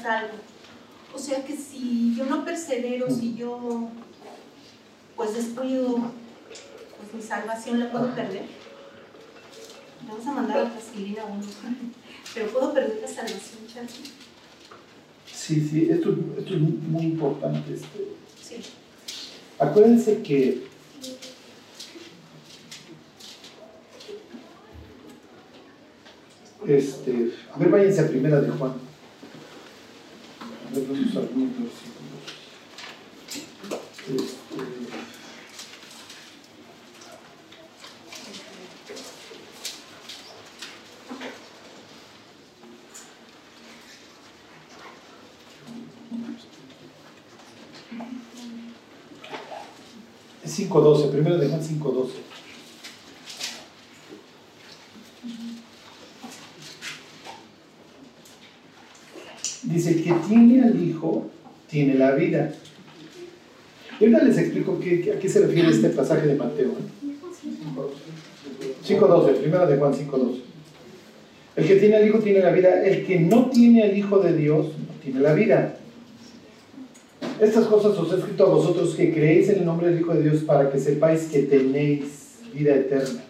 salvo. O sea que si yo no persevero, si yo pues descuido, pues mi salvación la puedo perder. Vamos a mandar a Pasquilina uno. Pero puedo perder la salvación, Charlie. Sí, sí, esto, esto es muy importante. Este. Sí. Acuérdense que este, a ver, váyanse a primera de Juan algunos versículos. Este, es 5.12, primero de Juan 5.12. Dice, que tiene al Hijo, tiene la vida. Y ahora les explico a qué se refiere este pasaje de Mateo. 5.12, primera de Juan 5.12. El que tiene al Hijo tiene la vida, el que no tiene al Hijo de Dios no tiene la vida. Estas cosas os he escrito a vosotros que creéis en el nombre del Hijo de Dios para que sepáis que tenéis vida eterna.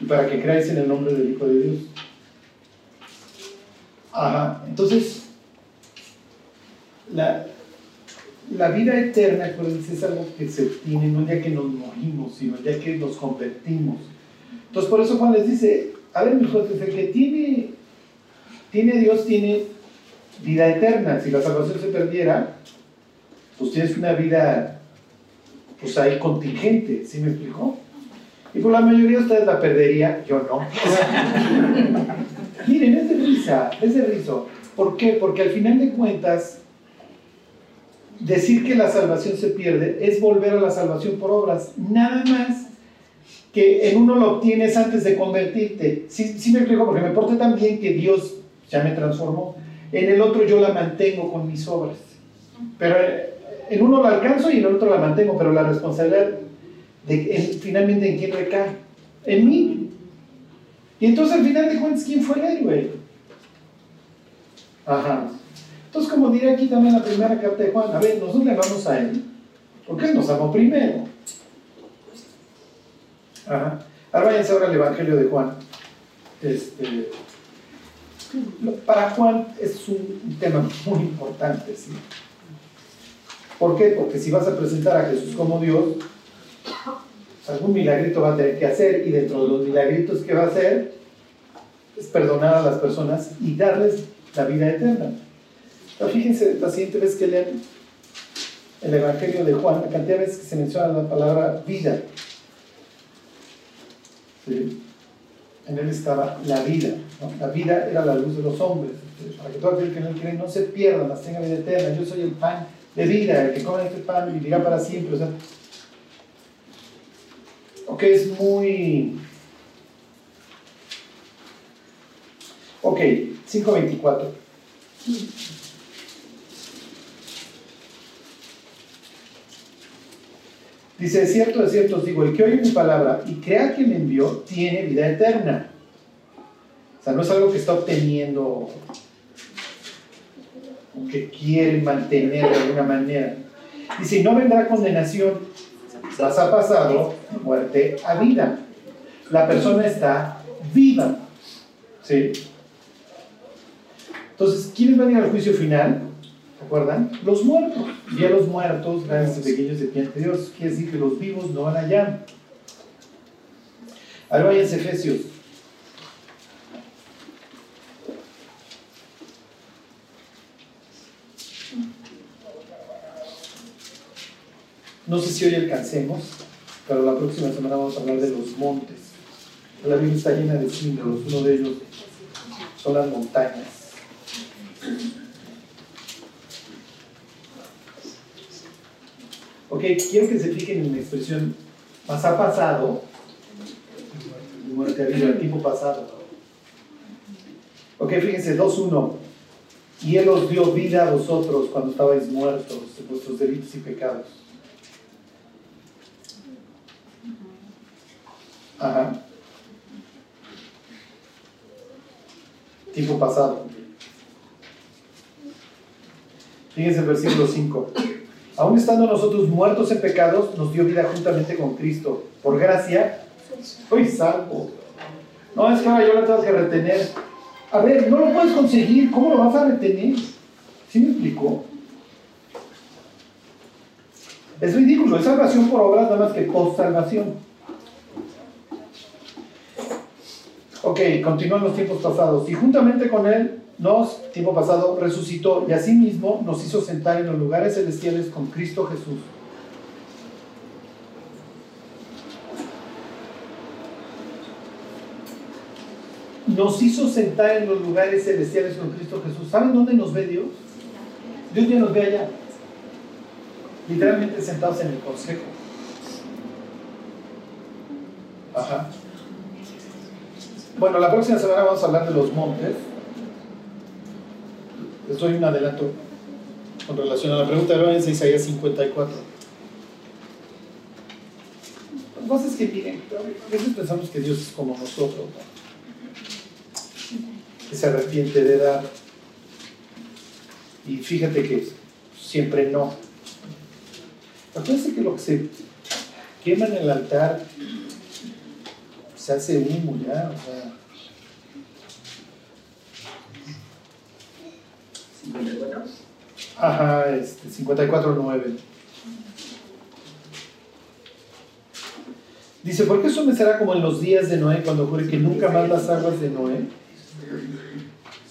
Y para que creáis en el nombre del Hijo de Dios. Ajá. Entonces, la, la vida eterna, es algo que se tiene no ya que nos morimos, sino ya que nos convertimos. Entonces, por eso Juan les dice, a ver, el que tiene, tiene Dios tiene vida eterna. Si la salvación se perdiera, pues tienes una vida, pues ahí contingente, ¿sí me explicó? Y por la mayoría de ustedes la perdería, yo no. Miren, es de risa, es de riso. ¿Por qué? Porque al final de cuentas, decir que la salvación se pierde es volver a la salvación por obras. Nada más que en uno lo obtienes antes de convertirte. Sí, sí me explico, porque me porté tan bien que Dios ya me transformó. En el otro yo la mantengo con mis obras. Pero en uno la alcanzo y en el otro la mantengo, pero la responsabilidad de, finalmente en quién recae. En mí. Y entonces al final de cuentas, ¿quién fue el héroe? Ajá. Entonces, como diré aquí también la primera carta de Juan, a ver, nosotros le vamos a él, porque él nos amó primero. Ajá. Ahora váyanse ahora al Evangelio de Juan. Este, para Juan es un tema muy importante, ¿sí? ¿Por qué? Porque si vas a presentar a Jesús como Dios, algún milagrito va a tener que hacer y dentro de los milagritos que va a hacer es perdonar a las personas y darles la vida eterna. fíjense la siguiente vez que leen el Evangelio de Juan, la cantidad de veces que se menciona la palabra vida. En él estaba la vida. La vida era la luz de los hombres. Para que todo aquel que no cree no se pierda, mas tenga vida eterna. Yo soy el pan de vida. El que come este pan vivirá para siempre. O sea, Ok, es muy... Ok, 5.24. Dice, es cierto, es cierto, os digo, el que oye mi palabra y crea que me envió, tiene vida eterna. O sea, no es algo que está obteniendo o que quiere mantener de alguna manera. Dice, no vendrá condenación, Pasa pasado muerte a vida. La persona está viva. ¿Sí? Entonces, ¿quiénes van a ir al juicio final? ¿Recuerdan? Los muertos. Y a los muertos, grandes y pequeños de pie Dios. Quiere decir que los vivos no van allá. Ahora vayan Efesios No sé si hoy alcancemos, pero la próxima semana vamos a hablar de los montes. La Biblia está llena de símbolos, uno de ellos son las montañas. Ok, quiero que se fijen en la expresión más ha pasado, muerte vida, el tiempo pasado. Ok, fíjense, 2.1. Y Él os dio vida a vosotros cuando estabais muertos en vuestros delitos y pecados. Ajá. Tiempo pasado. Fíjense el versículo 5. Aún estando nosotros muertos en pecados, nos dio vida juntamente con Cristo. Por gracia, soy salvo. No, es que ahora yo la tengo que retener. A ver, no lo puedes conseguir, ¿cómo lo vas a retener? ¿Sí me explicó? Es ridículo, es salvación por obras nada más que post-salvación. Ok, continúan los tiempos pasados. Y juntamente con él nos, tiempo pasado, resucitó y asimismo nos hizo sentar en los lugares celestiales con Cristo Jesús. Nos hizo sentar en los lugares celestiales con Cristo Jesús. ¿Saben dónde nos ve Dios? Dios ya nos ve allá. Literalmente sentados en el consejo. Ajá. Bueno, la próxima semana vamos a hablar de los montes. Les doy un adelanto con relación a la pregunta de Isaías 54. Las cosas que miren, a veces pensamos que Dios es como nosotros, que se arrepiente de dar. Y fíjate que siempre no. Acuérdense que lo que se quema en el altar se hace humo ya, o sea. Ajá, este, 54.9. Dice, ¿por qué eso me será como en los días de Noé cuando jure que nunca más las aguas de Noé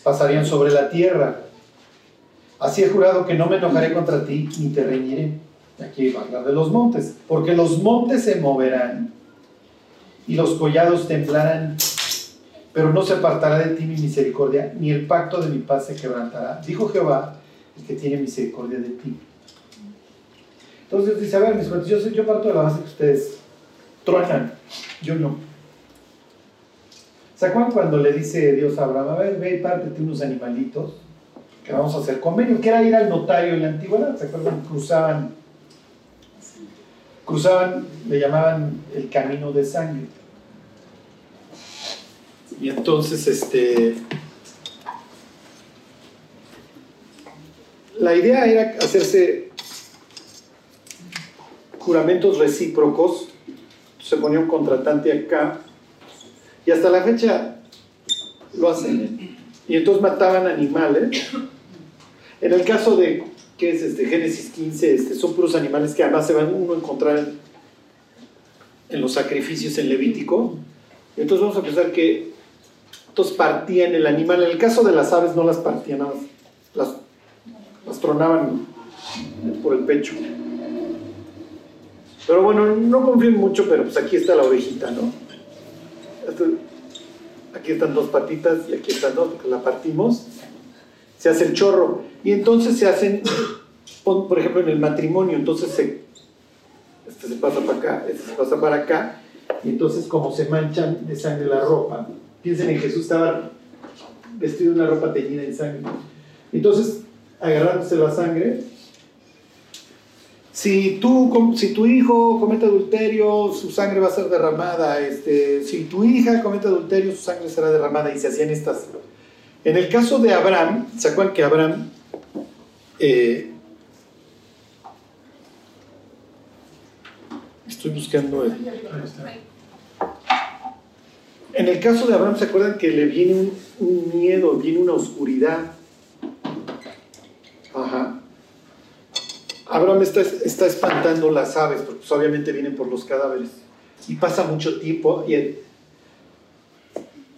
pasarían sobre la tierra? Así he jurado que no me enojaré contra ti ni te reñiré. Aquí va a hablar de los montes, porque los montes se moverán y los collados temblarán, pero no se apartará de ti mi misericordia, ni el pacto de mi paz se quebrantará. Dijo Jehová, el que tiene misericordia de ti. Entonces dice, a ver, mis yo, yo parto de la base que ustedes truenan, yo no. ¿Se acuerdan cuando le dice Dios a Abraham, a ver, ve y pártete unos animalitos, que vamos a hacer convenio, que era ir al notario en la antigüedad, ¿se acuerdan? Cruzaban, cruzaban, le llamaban el camino de sangre. Y entonces, este, la idea era hacerse juramentos recíprocos, se ponía un contratante acá, y hasta la fecha lo hacen. Y entonces mataban animales. En el caso de, ¿qué es este? Génesis 15, este, son puros animales que además se van uno a encontrar en, los sacrificios en Levítico. Entonces vamos a pensar que entonces partían el animal. En el caso de las aves no las partían, nada más las las tronaban por el pecho. Pero bueno, no confío mucho, pero pues aquí está la ovejita, ¿no? aquí están dos patitas y aquí están dos, porque la partimos. Se hace el chorro. Y entonces se hacen, por ejemplo, en el matrimonio, entonces se, este se pasa para acá, este se pasa para acá, y entonces como se manchan de sangre la ropa, piensen en Jesús estaba vestido de una ropa teñida en sangre. Entonces agarrándose la sangre. Si, tú, si tu hijo comete adulterio, su sangre va a ser derramada. Este, si tu hija comete adulterio, su sangre será derramada. Y se hacían estas. En el caso de Abraham, ¿se acuerdan que Abraham eh, estoy buscando el, en el caso de Abraham, ¿se acuerdan que le viene un, miedo, viene una oscuridad? Ajá. Abraham está, está, espantando las aves, porque pues, obviamente vienen por los cadáveres. Y pasa mucho tiempo y,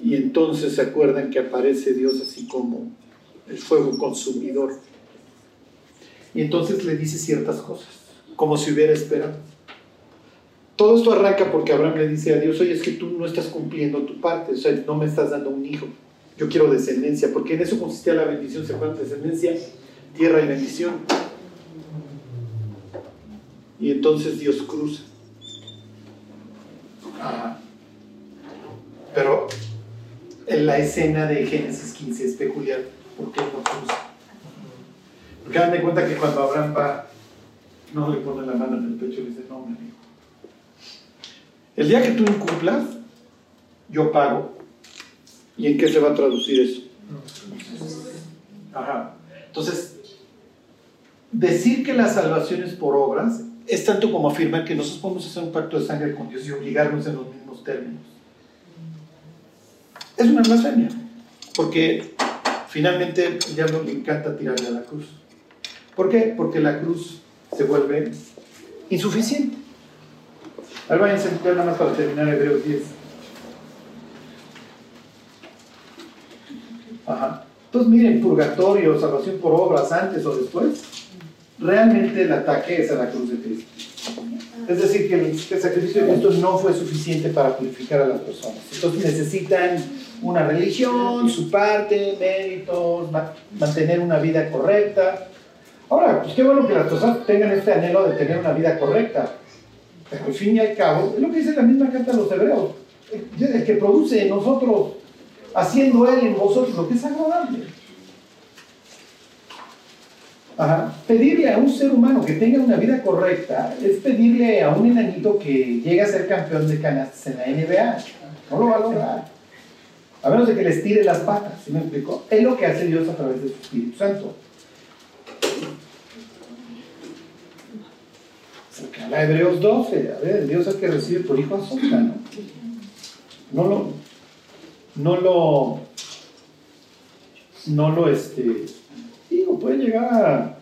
y entonces se acuerdan que aparece Dios así como el fuego consumidor. Y entonces le dice ciertas cosas, como si hubiera esperado. Todo esto arranca porque Abraham le dice a Dios, oye, es que tú no estás cumpliendo tu parte, o sea, no me estás dando un hijo. Yo quiero descendencia, porque en eso consistía la bendición, ¿se acuerdan? Descendencia tierra y bendición. Y entonces Dios cruza. Pero en la escena de Génesis 15 es peculiar porque no cruza. Porque dan cuenta que cuando Abraham va, no le pone la mano en el pecho y le dice, no, mi amigo. El día que tú incumplas, yo pago. ¿Y en qué se va a traducir eso? Ajá. Entonces, decir que la salvación es por obras es tanto como afirmar que nosotros podemos hacer un pacto de sangre con Dios y obligarnos en los mismos términos. Es una blasfemia, porque finalmente el diablo le encanta tirarle a la cruz. ¿Por qué? Porque la cruz se vuelve insuficiente. Ahora váyanse nada más para terminar Hebreos 10. Ajá. Entonces miren, purgatorio, salvación por obras, antes o después, realmente el ataque es a la cruz de Cristo. Es decir, que el, sacrificio de Cristo no fue suficiente para purificar a las personas. Entonces necesitan una religión, su parte, méritos, mantener una vida correcta. Ahora, pues qué bueno que las personas tengan este anhelo de tener una vida correcta. Pero al fin y al cabo, es lo que dice la misma carta de los hebreos. El que produce en nosotros, haciendo Él en vosotros lo que es agradable. Pedirle a un ser humano que tenga una vida correcta es pedirle a un enanito que llegue a ser campeón de canastas en la NBA. No lo va a lograr. A menos de que les tire las patas, ¿sí me explico? Es lo que hace Dios a través de su Espíritu Santo. Se habla Hebreos 12, a ver, Dios es que recibe por hijo a ¿no? No lo, no lo, no lo, este, digo, puede llegar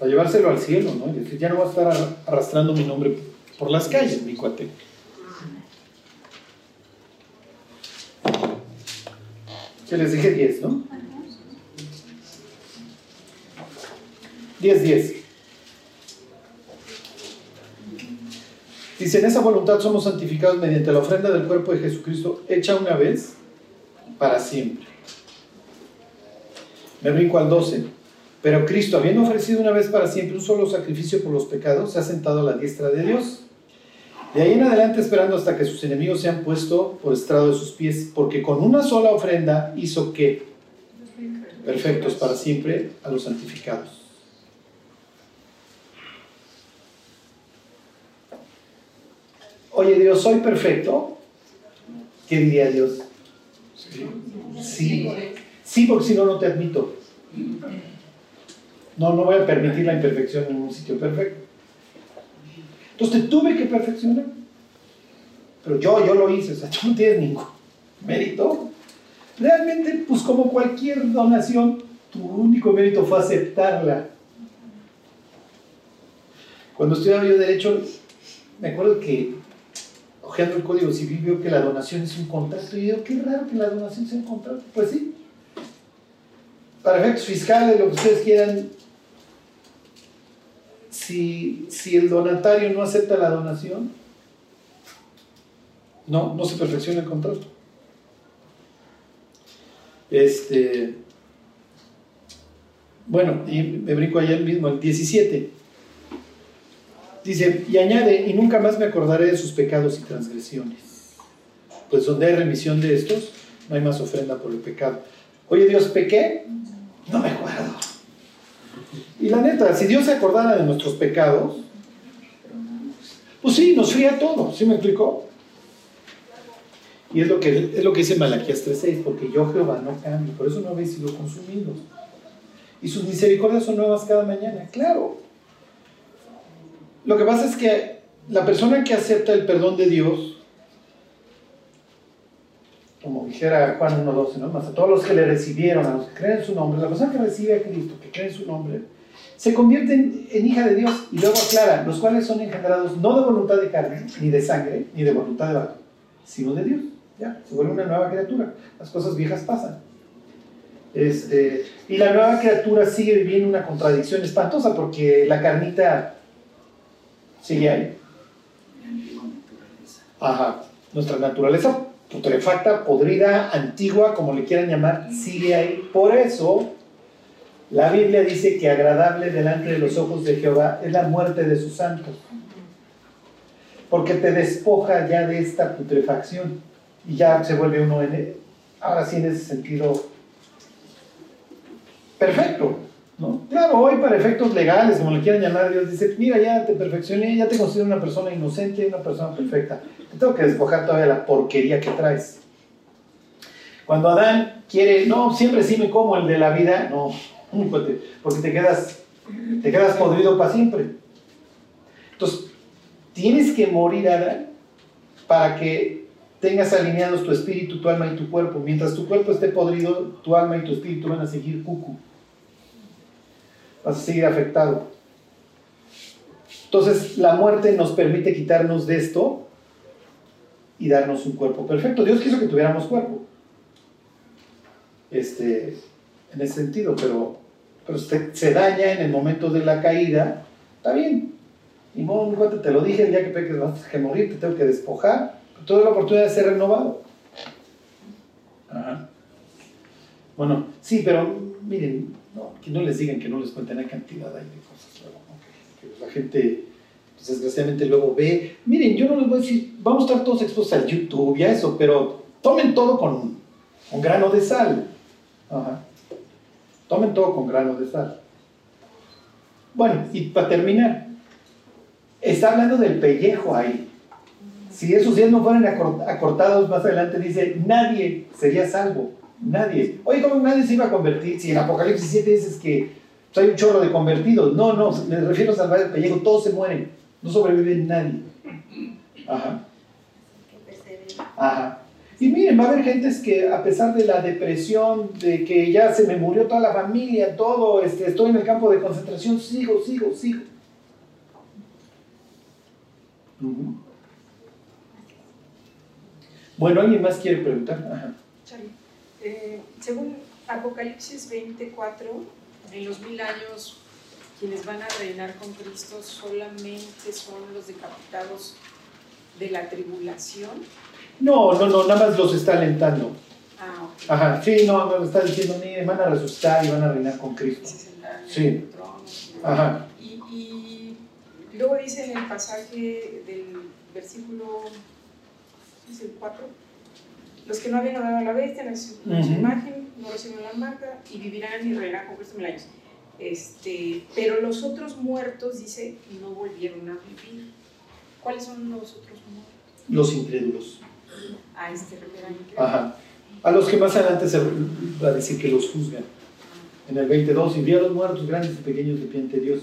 a, llevárselo al cielo, ¿no? Y decir, ya no va a estar arrastrando mi nombre por las calles, mi cuate. Que les dije 10, ¿no? 10, 10. Dice, en esa voluntad somos santificados mediante la ofrenda del cuerpo de Jesucristo, hecha una vez para siempre. Me brinco al 12. Pero Cristo, habiendo ofrecido una vez para siempre un solo sacrificio por los pecados, se ha sentado a la diestra de Dios. De ahí en adelante esperando hasta que sus enemigos sean puestos por estrado de sus pies, porque con una sola ofrenda hizo que perfectos para siempre a los santificados. Oye Dios, ¿soy perfecto? ¿Qué diría Dios? Sí. Sí, porque si no, no te admito. No, no voy a permitir la imperfección en un sitio perfecto. Entonces te tuve que perfeccionar. Pero yo, yo lo hice, o sea, tú no tienes ningún mérito. Realmente, pues como cualquier donación, tu único mérito fue aceptarla. Cuando estudiaba yo Derecho, me acuerdo que, ojeando el Código Civil, vio que la donación es un contrato. Y yo, qué raro que la donación sea un contrato. Pues sí, para efectos fiscales, lo que ustedes quieran, si, el donatario no acepta la donación, no, no se perfecciona el contrato. Este, bueno, y me brinco allá mismo, el 17. Dice, y añade, y nunca más me acordaré de sus pecados y transgresiones. Pues donde hay remisión de estos, no hay más ofrenda por el pecado. Oye Dios, pequé, no me acuerdo. Y la neta, si Dios se acordara de nuestros pecados, pues sí, nos fría todo, ¿sí me explicó? Y es lo que, es lo que dice Malaquías 3.6, porque yo Jehová no cambio, por eso no habéis sido consumidos. Y sus misericordias son nuevas cada mañana, claro. Lo que pasa es que la persona que acepta el perdón de Dios como dijera Juan 1.12, ¿no? Más a todos los que le recibieron, a los que creen en su nombre, la persona que recibe a Cristo, que cree en su nombre, se convierte en, hija de Dios y luego aclara, los cuales son engendrados no de voluntad de carne, ni de sangre, ni de voluntad de varón, sino de Dios. Ya, se vuelve una nueva criatura. Las cosas viejas pasan. Este, y la nueva criatura sigue viviendo una contradicción espantosa porque la carnita sigue ahí. Ajá, nuestra naturaleza putrefacta, podrida, antigua, como le quieran llamar, sigue ahí. Por eso, la Biblia dice que agradable delante de los ojos de Jehová es la muerte de sus santos. Porque te despoja ya de esta putrefacción y ya se vuelve uno en, e, ahora sí en ese sentido perfecto, ¿no? Claro, hoy para efectos legales, como le quieran llamar, Dios dice, mira, ya te perfeccioné, ya te considero una persona inocente, una persona perfecta. Te tengo que despojar todavía la porquería que traes. Cuando Adán quiere, no, siempre sí me como el de la vida, no, porque te quedas, te quedas podrido para siempre. Entonces, tienes que morir, Adán, para que tengas alineados tu espíritu, tu alma y tu cuerpo. Mientras tu cuerpo esté podrido, tu alma y tu espíritu van a seguir cucu. Vas a seguir afectado. Entonces, la muerte nos permite quitarnos de esto y darnos un cuerpo perfecto. Dios quiso que tuviéramos cuerpo. Este, en ese sentido, pero, pero se daña en el momento de la caída, está bien. Y modo, te lo dije, el día que peques vas a morir, te tengo que despojar. Toda la oportunidad de ser renovado. Bueno, sí, pero miren, que no les digan que no les cuenten la cantidad de cosas luego, la gente pues, desgraciadamente luego ve. Miren, yo no les voy a decir, vamos a estar todos expuestos al YouTube y a eso, pero tomen todo con un grano de sal. Tomen todo con grano de sal. Bueno, y para terminar, está hablando del pellejo ahí. Si esos días no fueran acortados más adelante, dice, nadie sería salvo. Nadie. Oye, ¿cómo nadie se iba a convertir? Si en Apocalipsis 7 dices que hay un chorro de convertidos. No, no, me refiero a salvar el pellejo. Todos se mueren. No sobrevive nadie. Ajá. Ajá. Y miren, va a haber gentes que a pesar de la depresión, de que ya se me murió toda la familia, todo, este, estoy en el campo de concentración, sigo, sigo, sigo. Bueno, ¿alguien más quiere preguntar? Eh, según Apocalipsis 24, en los mil años, quienes van a reinar con Cristo solamente son los decapitados de la tribulación no, no, no, nada más los está alentando. Ah, Ajá, sí, no, no, está diciendo, miren, van a resucitar y van a reinar con Cristo. Sí. Ajá. Y, y, luego dice en el pasaje del versículo, es el 4, los que no habían adorado a la bestia, en su, imagen, no reciben la marca y vivirán y reinarán con Cristo mil años. Este, pero los otros muertos, dice, no volvieron a vivir. ¿Cuáles son los otros muertos? Los incrédulos a este Ajá. A los que más adelante se va a decir que los juzgan. Ah. En el 22, y vi a los muertos grandes y pequeños de pie ante Dios.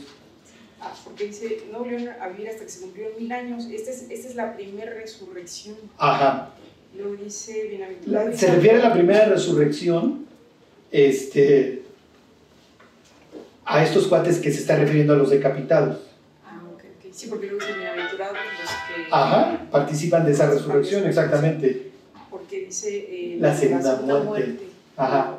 Ah, porque dice, no volvieron a vivir hasta que se cumplieron mil años. Esta es, esta es la primera resurrección. Ajá. Luego dice, bienaventurado. Se refiere a la primera resurrección, este, a estos cuates que se está refiriendo a los decapitados. Ah, ok, ok. Sí, porque luego dice, bienaventurados Ajá, participan de esa resurrección, exactamente. Porque dice eh, la, segunda muerte. Ajá.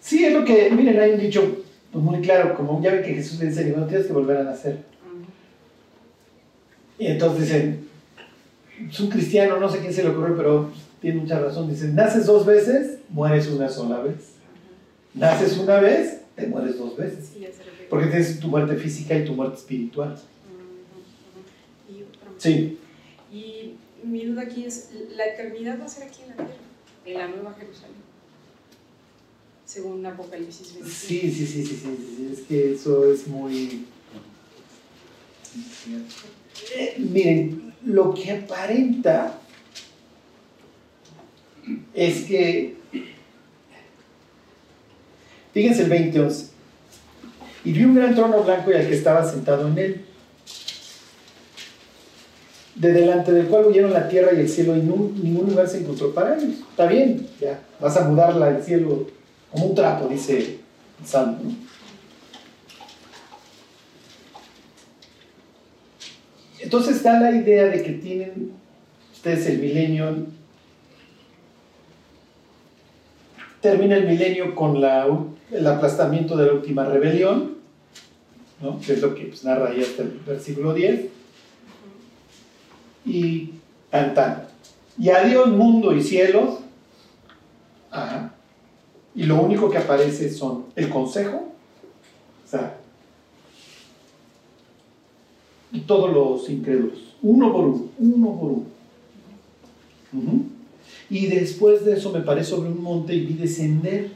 Sí, es lo que, miren, hay un dicho pues, muy claro, como ya ven que Jesús le dice, no tienes que volver a nacer. Y entonces dicen, es un cristiano, no sé quién se le ocurre, pero tiene mucha razón. Dicen, naces dos veces, mueres una sola vez. Naces una vez, te mueres dos veces. Porque tienes tu muerte física y tu muerte espiritual. Sí. Y mi duda aquí es, ¿la eternidad va a ser aquí en la tierra, en la Nueva Jerusalén? Según Apocalipsis 25. Sí, sí, sí, sí, sí, es que eso es muy... Eh, miren, lo que aparenta es que, fíjense el 2011, y vi un gran trono blanco y al que estaba sentado en él de delante del cual huyeron la tierra y el cielo y ningún lugar se encontró para ellos. Está bien, ya, vas a mudarla al cielo como un trapo, dice Salmo. Entonces da la idea de que tienen ustedes el milenio, termina el milenio con el aplastamiento de la última rebelión, ¿no? que es lo que pues, narra ahí hasta el versículo 10 y tan Y adiós mundo y cielos. Y lo único que aparece son el consejo, o sea, y todos los incrédulos, uno por uno, uno por uno. Y después de eso me paré sobre un monte y vi descender.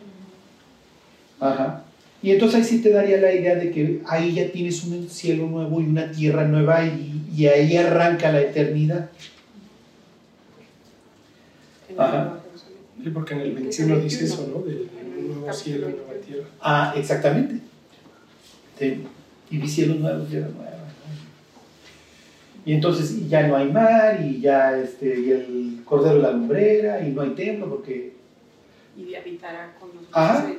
Ajá. Y entonces ahí sí te daría la idea de que ahí ya tienes un cielo nuevo y una tierra nueva y, y ahí arranca la eternidad. Ajá. Sí, porque en el 21 dice eso, ¿no? De un nuevo cielo, nueva tierra. Ah, exactamente. Sí. Y vi cielos nuevos, tierra nueva. Y entonces ya no hay mar, y ya este, y el cordero de la lumbrera, y no hay templo, porque Y habitará con nosotros. Ajá.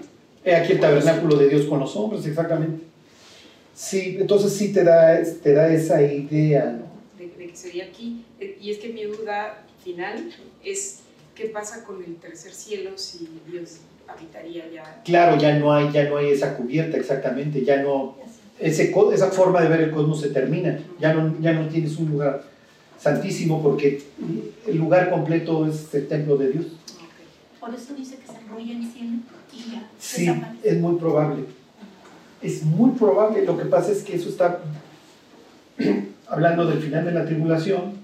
he aquí el tabernáculo de Dios con los hombres, exactamente. Sí, entonces sí te da, te da esa idea, ¿no? de, de que sería aquí. Eh, Y es que mi duda final es qué pasa con el tercer cielo si Dios habitaría ya. Claro, ya no hay, ya no hay esa cubierta, exactamente, ya no, ese, esa forma de ver el cosmos se termina, ya no, ya no tienes un lugar santísimo porque el lugar completo es el templo de Dios. Por eso dice que se enrolla el cielo y ya Sí, es muy probable. Es muy probable. Lo que pasa es que eso está hablando del final de la tribulación.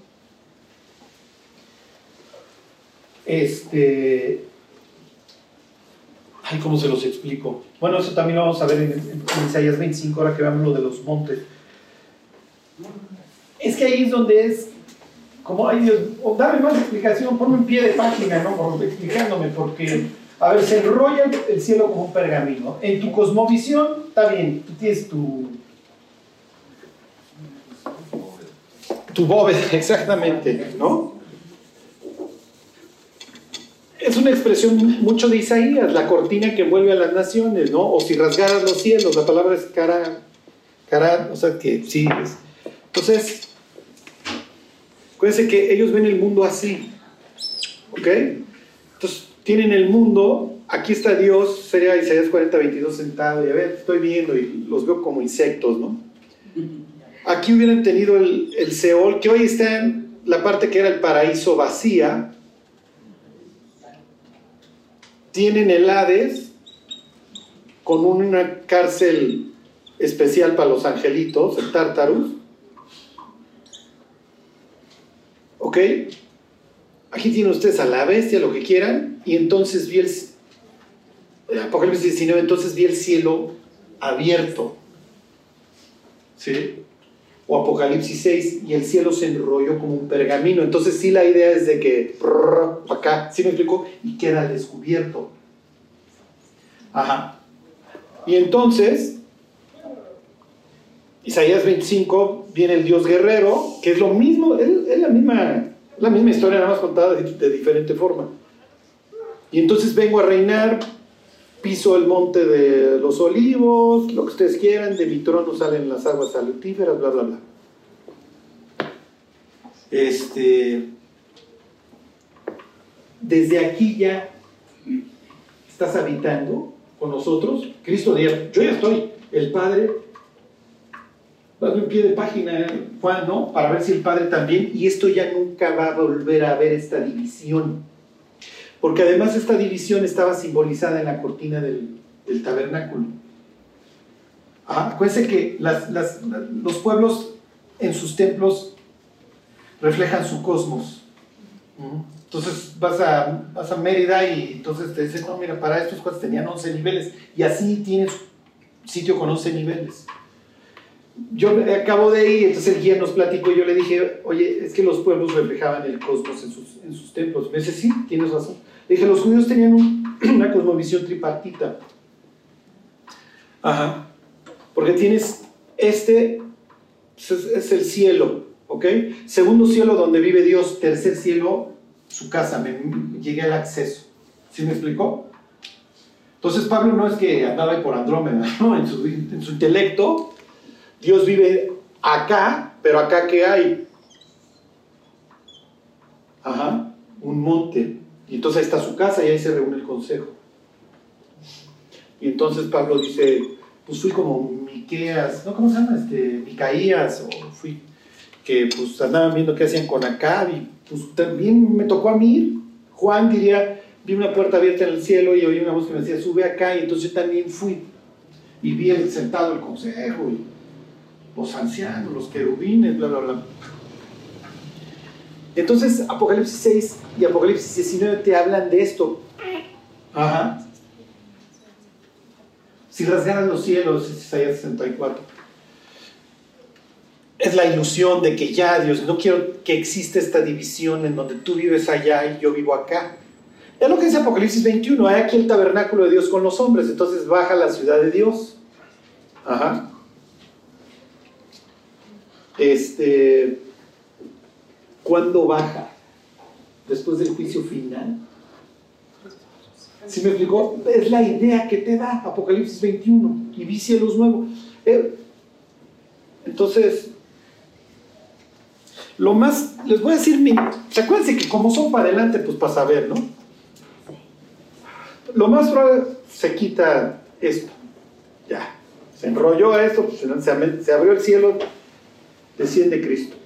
Este. Ay, ¿cómo se los explico? Bueno, eso también lo vamos a ver en, en Isaías 25, ahora que veamos lo de los montes. Es que ahí es donde es. Como, ay Dios, o dame más explicación, ponme en pie de página, ¿no? Explicándome, porque. A ver, se enrolla el cielo como un pergamino. En tu cosmovisión, está bien, tú tienes tu. Tu bóveda, exactamente, ¿no? Es una expresión mucho de Isaías, la cortina que envuelve a las naciones, ¿no? O si rasgaras los cielos, la palabra es cara, cara, o sea que sí. es- Entonces, acuérdense que ellos ven el mundo así, ¿ok? Entonces, tienen el mundo, aquí está Dios, sería Isaías 40, 22 sentado, y a ver, estoy viendo y los veo como insectos, ¿no? Aquí hubieran tenido el, el Seol, que hoy está en la parte que era el paraíso vacía. Tienen el Hades con una cárcel especial para los angelitos, el Tartarus. ¿Ok? Aquí tienen ustedes a la bestia, lo que quieran, y entonces vi el, el Apocalipsis 19, entonces vi el cielo abierto. ¿Sí? O Apocalipsis 6, y el cielo se enrolló como un pergamino. Entonces sí la idea es de que prrr, acá, ¿sí me explico? Y queda descubierto. Ajá. Y entonces, Isaías 25, viene el Dios guerrero, que es lo mismo, es, es la misma la misma historia, nada más contada de, de diferente forma. Y entonces vengo a reinar, piso el monte de los olivos, lo que ustedes quieran, de mi trono salen las aguas salutíferas, bla, bla, bla. Este, desde aquí ya estás habitando con nosotros. Cristo yo ya estoy, el Padre Dame un pie de página, Juan, ¿no? Para ver si el Padre también, y esto ya nunca va a volver a haber esta división. Porque además esta división estaba simbolizada en la cortina del, del tabernáculo. Ah, acuérdense que las- las- los pueblos en sus templos reflejan su cosmos. Entonces vas a, vas a Mérida y entonces te dicen, no, mira, para estos cuates tenían 11 niveles. Y así tienes sitio con 11 niveles yo acabo de ir, entonces el guía nos platicó y yo le dije, oye, es que los pueblos reflejaban el cosmos en sus, en sus templos. Me dice, sí, tienes razón. Dije, los judíos tenían un- una cosmovisión tripartita. Ajá. Porque tienes este, es, es el cielo, ¿ok? Segundo cielo donde vive Dios, tercer cielo, su casa, me, llegué al acceso. ¿Sí me explicó? Entonces Pablo no es que andaba por Andrómeda, ¿no? En su, en su intelecto, Dios vive acá, pero acá ¿qué hay? Ajá, un monte. Y entonces ahí está su casa y ahí se reúne el consejo. Y entonces Pablo dice, pues fui como Miqueas, ¿no? ¿Cómo se llama? Este, Micaías, o fui, que pues andaban viendo qué hacían con Acab y pues también me tocó a mí. Juan diría, vi una puerta abierta en el cielo y oí una voz que me decía, sube acá, y entonces yo también fui. Y vi el, sentado el consejo los ancianos, los querubines, bla, bla, bla. Entonces, Apocalipsis 6 y Apocalipsis 19 te hablan de esto. Ajá. Si rasgaras los cielos, es Isaías 64. Es la ilusión de que ya, Dios, no quiero que exista esta división en donde tú vives allá y yo vivo acá. Es lo que dice Apocalipsis 21, hay aquí el tabernáculo de Dios con los hombres, entonces baja la ciudad de Dios. Ajá. Este, ¿cuándo baja? Después del juicio final. ¿Sí me explicó? Es la idea que te da Apocalipsis 21 y vi cielos nuevos. Eh, entonces, lo más, les voy a decir, ¿se acuérdense que como son para adelante, pues para saber, ¿no? Lo más probable se quita esto, ya, se enrolló esto, pues, se abrió el cielo, desciende Cristo.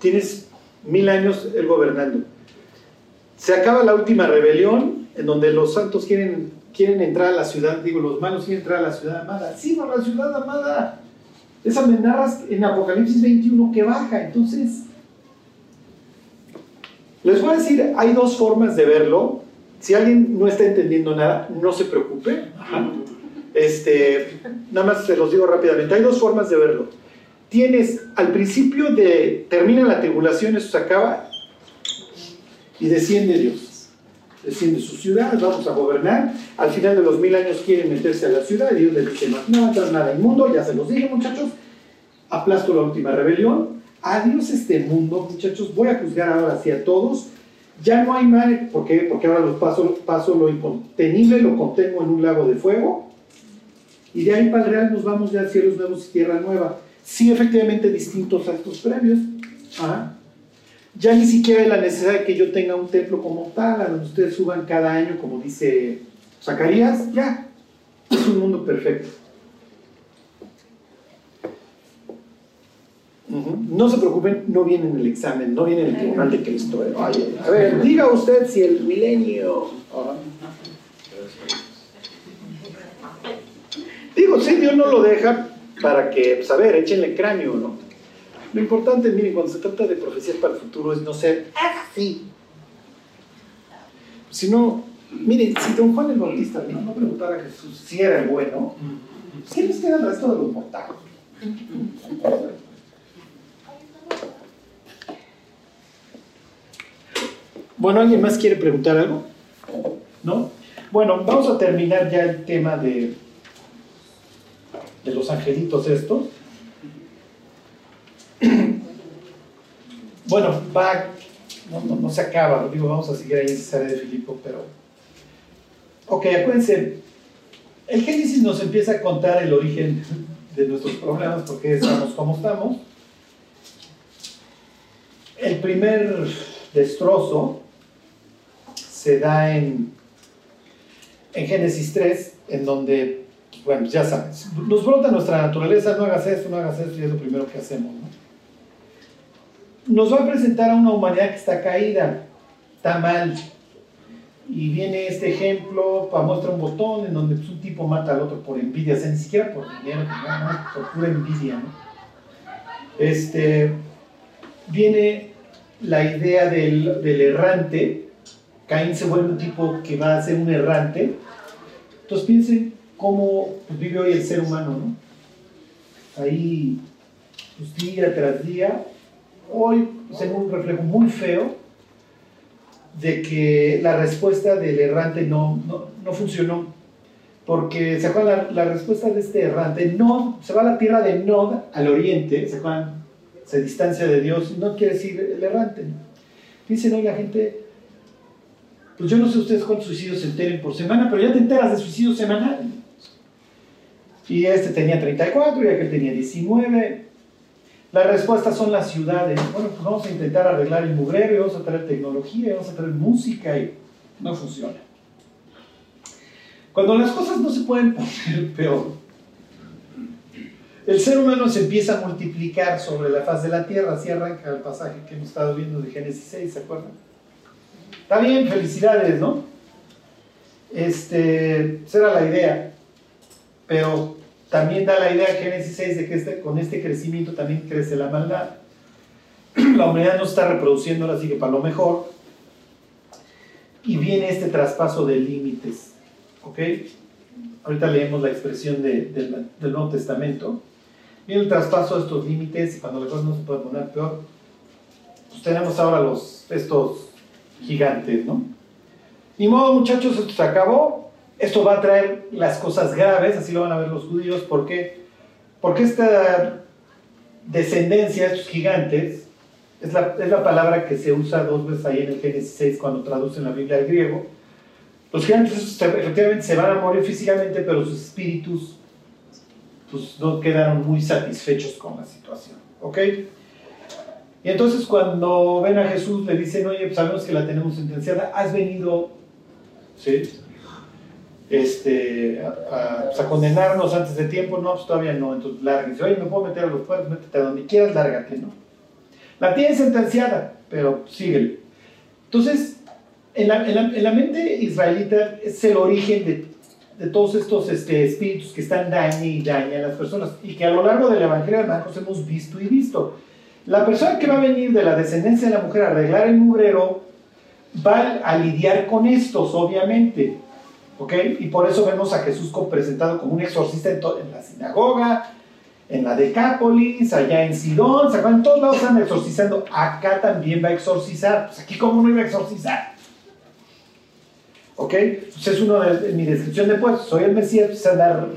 Tienes mil años él gobernando. Se acaba la última rebelión, en donde los santos quieren, quieren entrar a la ciudad, digo, los malos quieren entrar a la ciudad amada. Sí, no, la ciudad amada. Esa me narras en Apocalipsis 21 que baja. Entonces, les voy a decir, hay dos formas de verlo. Si alguien no está entendiendo nada, no se preocupe. Este, nada más se los digo rápidamente. Hay dos formas de verlo. Tienes al principio de termina la tribulación, eso se acaba, y desciende Dios. Desciende su ciudad, vamos a gobernar. Al final de los mil años quieren meterse a la ciudad y Dios les dice, no entrar nada inmundo, ya se los dije muchachos, aplasto la última rebelión, adiós este mundo muchachos, voy a juzgar ahora hacia todos, ya no hay mal, ¿por qué? Porque ahora los paso, paso lo incontenible, lo contengo en un lago de fuego, y de ahí para el real nos vamos ya a cielos nuevos y tierra nueva. Sí, efectivamente distintos a estos premios. ¿ah? Ya ni siquiera hay la necesidad de que yo tenga un templo como tal, a donde ustedes suban cada año, como dice Zacarías, ya, es un mundo perfecto. No se preocupen, no viene en el examen, no viene en el tribunal de Cristo. ¿eh? a ver, diga usted si el milenio. Digo, si Dios no lo deja para que, pues a ver, échenle cráneo, ¿no? Lo importante, miren, cuando se trata de profecías para el futuro es no ser así. Si no, miren, si don Juan el Bautista no, no preguntara a Jesús si era el bueno, ¿qué nos queda el resto de los mortales? Bueno, ¿alguien más quiere preguntar algo? ¿No? Bueno, vamos a terminar ya el tema de angelitos estos. Bueno, va, no, se acaba, digo, vamos a seguir ahí en Cesarea de Filipo, pero... Ok, acuérdense, el Génesis nos empieza a contar el origen de nuestros problemas, porque estamos como estamos. El primer destrozo se da en, en Génesis 3, en donde, bueno, ya sabes, nos brota nuestra naturaleza, no hagas esto, no hagas esto, y es lo primero que hacemos, ¿no? nos va a presentar a una humanidad que está caída, está mal. Y viene este ejemplo, para muestra un botón en donde pues, un tipo mata al otro por envidia, o sea, ni siquiera por dinero, por pura envidia. ¿no? Este, viene la idea del, del errante, Caín se vuelve un tipo que va a ser un errante. Entonces piensen cómo pues, vive hoy el ser humano, ¿no? Ahí, pues, día tras día, hoy tengo un reflejo muy feo de que la respuesta del errante no, no, funcionó. Porque, ¿se acuerdan? La, la, respuesta de este errante, no, se va a la tierra de Nod, al oriente, ¿se acuerdan? Se distancia de Dios, no quiere decir el errante. Dicen hoy la gente, pues yo no sé ustedes cuántos suicidios se enteren por semana, pero ya te enteras de suicidios semanales. Y este tenía 34 y aquel tenía 19. La respuesta son las ciudades. Bueno, pues vamos a intentar arreglar el mugrero, vamos a traer tecnología, vamos a traer música y no funciona. Cuando las cosas no se pueden poner peor, el ser humano se empieza a multiplicar sobre la faz de la tierra, así arranca el pasaje que hemos estado viendo de Génesis 6, ¿se acuerdan? Está bien, felicidades, ¿no? Este, esa era la idea, pero también da la idea Génesis 6 de que este, con este crecimiento también crece la maldad. La humanidad no está reproduciendo, ahora sigue para lo mejor. Y viene este traspaso de límites. ¿Ok? ahorita leemos la expresión de, del, del Nuevo Testamento, viene el traspaso de estos límites y cuando la cosa no se puede poner peor, pues tenemos ahora los, estos gigantes, ¿no? Ni modo, muchachos, esto se acabó. Esto va a traer las cosas graves, así lo van a ver los judíos. ¿Por qué? Porque esta descendencia, estos gigantes, es la, es la palabra que se usa dos veces ahí en el Génesis 6 cuando traducen la Biblia al griego. Los gigantes efectivamente se van a morir físicamente, pero sus espíritus pues, no quedaron muy satisfechos con la situación. ¿Ok? Y entonces cuando ven a Jesús le dicen, oye, pues sabemos que la tenemos sentenciada, has venido ¿sí? Este, a, pues, a, condenarnos antes de tiempo, no, pues todavía no, entonces lárguense, oye, me puedo meter a los pueblos, métete a donde quieras, lárgate, ¿no? La tienen sentenciada, pero síguele. Entonces, en la, en la, en la mente israelita es el origen de, de todos estos este, espíritus que están dañando y dañan a las personas y que a lo largo del Evangelio de Marcos hemos visto y visto. La persona que va a venir de la descendencia de la mujer a arreglar el mugrero va a lidiar con estos, obviamente. ¿Ok? Y por eso vemos a Jesús presentado como un exorcista en, la sinagoga, en la Decápolis, allá en Sidón, ¿se? En todos lados están exorcizando. Acá también va a exorcizar. Pues aquí, ¿cómo no iba a exorcizar? ¿Ok? Pues es uno de, de mi descripción de pues, soy el Mesías, pues andar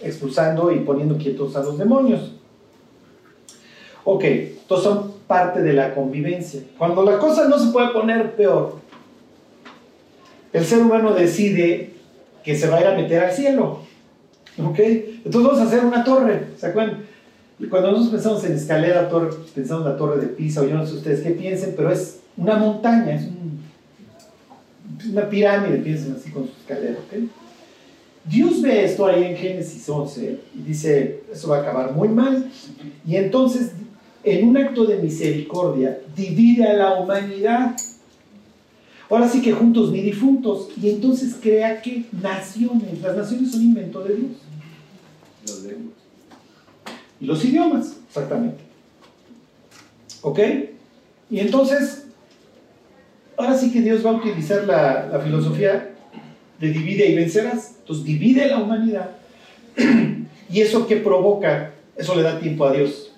expulsando y poniendo quietos a los demonios. Ok, entonces son parte de la convivencia. Cuando la cosa no se puede poner peor, el ser humano decide que se va a ir a meter al cielo. ¿Ok? Entonces vamos a hacer una torre. ¿Se acuerdan? Cuando nosotros pensamos en escalera, torre, pensamos en la torre de Pisa, o yo no sé ustedes qué piensen, pero es una montaña, es un, una pirámide, piensen así con su escalera. ¿ok? Dios ve esto ahí en Génesis 11 y dice, eso va a acabar muy mal. Y entonces en un acto de misericordia, divide a la humanidad. Ahora sí que juntos ni difuntos. Y entonces crea que naciones, las naciones son invento de Dios. Los lenguas. Y los idiomas, exactamente. ¿Ok? Y entonces, ahora sí que Dios va a utilizar la, la filosofía de divide y vencerás. Entonces divide la humanidad. y eso que provoca, eso le da tiempo a Dios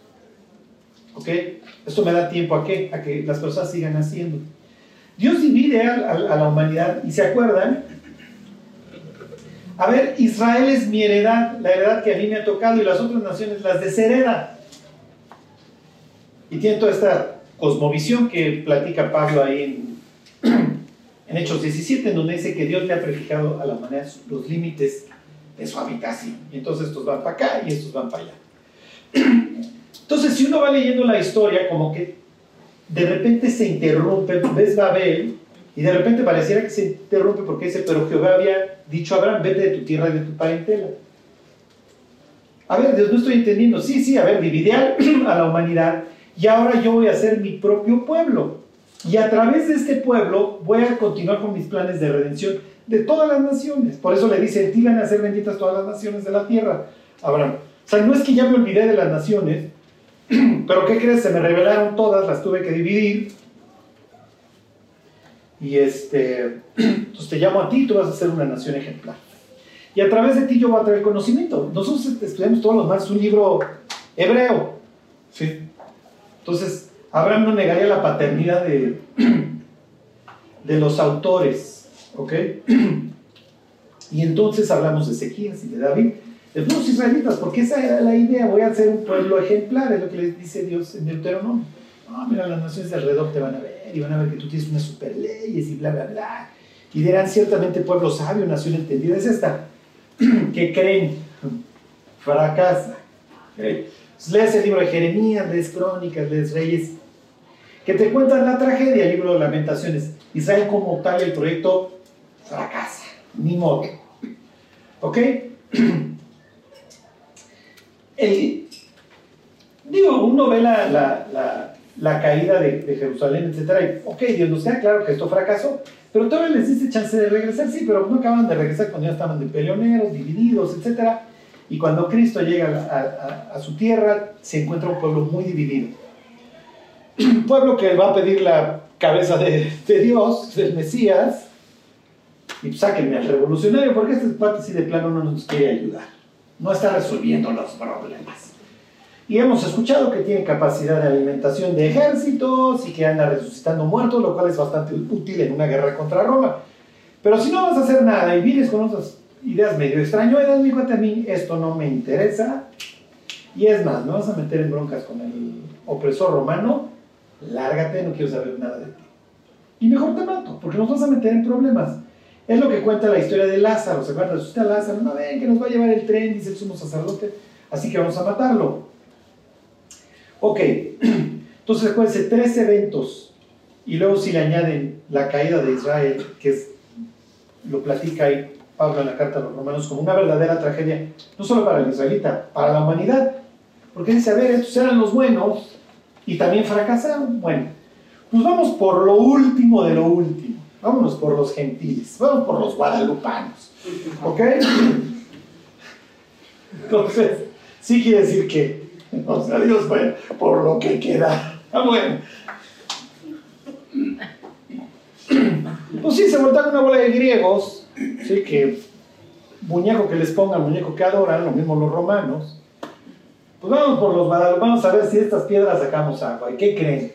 ¿Ok? Esto me da tiempo a qué? A que las personas sigan haciendo. Dios divide a, la humanidad y se acuerdan. A ver, Israel es mi heredad, la heredad que a mí me ha tocado y las otras naciones las desheredan. Y tiene toda esta cosmovisión que platica Pablo ahí en, en Hechos 17, en donde dice que Dios le ha prefijado a la humanidad los límites de su habitación. Y entonces estos van para acá y estos van para allá. Entonces, si uno va leyendo la historia, como que de repente se interrumpe, ves Babel, y de repente pareciera que se interrumpe porque dice, pero Jehová había dicho a Abraham, vete de tu tierra y de tu parentela. A ver, Dios, no estoy entendiendo. Sí, sí, a ver, divide a, la humanidad y ahora yo voy a ser mi propio pueblo. Y a través de este pueblo voy a continuar con mis planes de redención de todas las naciones. Por eso le dice, ti van a ser benditas todas las naciones de la tierra, Abraham. O sea, no es que ya me olvidé de las naciones, pero ¿qué crees? Se me revelaron todas, las tuve que dividir. Y este, entonces te llamo a ti, tú vas a ser una nación ejemplar. Y a través de ti yo voy a traer conocimiento. Nosotros estudiamos todos los más un libro hebreo. ¿sí? Entonces, Abraham no negaría la paternidad de, de los autores. ¿Ok? Y entonces hablamos de Ezequías y de David de los israelitas, porque esa era la idea, voy a ser un pueblo ejemplar, es lo que les dice Dios en Deuteronomio. No, mira, las naciones de alrededor te van a ver y van a ver que tú tienes unas super leyes y bla, bla, bla. Y dirán ciertamente pueblo sabio, nación entendida. Es esta, que creen, fracasa. ¿okay? Lees el libro de Jeremías, lees Crónicas, lees Reyes, que te cuentan la tragedia, el libro de Lamentaciones. Israel como tal, el proyecto fracasa, ni modo. ¿Ok? digo, uno ve la, la, la, caída de, de, Jerusalén, etc. Ok, Dios nos queda claro que esto fracasó, pero todavía les dice chance de regresar, sí, pero no acaban de regresar cuando ya estaban de peleoneros, divididos, etc. Y cuando Cristo llega a, a, su tierra, se encuentra un pueblo muy dividido. Un pueblo que va a pedir la cabeza de, de Dios, del Mesías, y pues, sáquenme al revolucionario porque este cuate sí de plano no nos quiere ayudar. No está resolviendo los problemas. Y hemos escuchado que tiene capacidad de alimentación de ejércitos y que anda resucitando muertos, lo cual es bastante útil en una guerra contra Roma. Pero si no vas a hacer nada y vienes con otras ideas medio extrañas, cuate, a mí esto no me interesa. Y es más, me vas a meter en broncas con el opresor romano, lárgate, no quiero saber nada de ti. Y mejor te mato, porque nos vas a meter en problemas. Es lo que cuenta la historia de Lázaro. ¿Se acuerdan? Resucita Lázaro. No ven que nos va a llevar el tren, dice el sumo sacerdote. Así que vamos a matarlo. Ok. Entonces, acuérdense, tres eventos. Y luego, si le añaden la caída de Israel, que lo platica ahí Pablo en la carta a los romanos como una verdadera tragedia, no solo para el israelita, para la humanidad. Porque dice, a ver, estos eran los buenos y también fracasaron. Bueno, pues vamos por lo último de lo último. Vámonos por los gentiles, vamos por los guadalupanos. ¿Ok? Entonces, sí quiere decir que, o sea, Dios fue por lo que queda. Ah, bueno. Pues sí, se voltaron una bola de griegos, sí, que muñeco que les pongan, muñeco que adoran, lo mismo los romanos. Pues vamos por los guadalupanos a ver si estas piedras sacamos agua. ¿Y qué creen?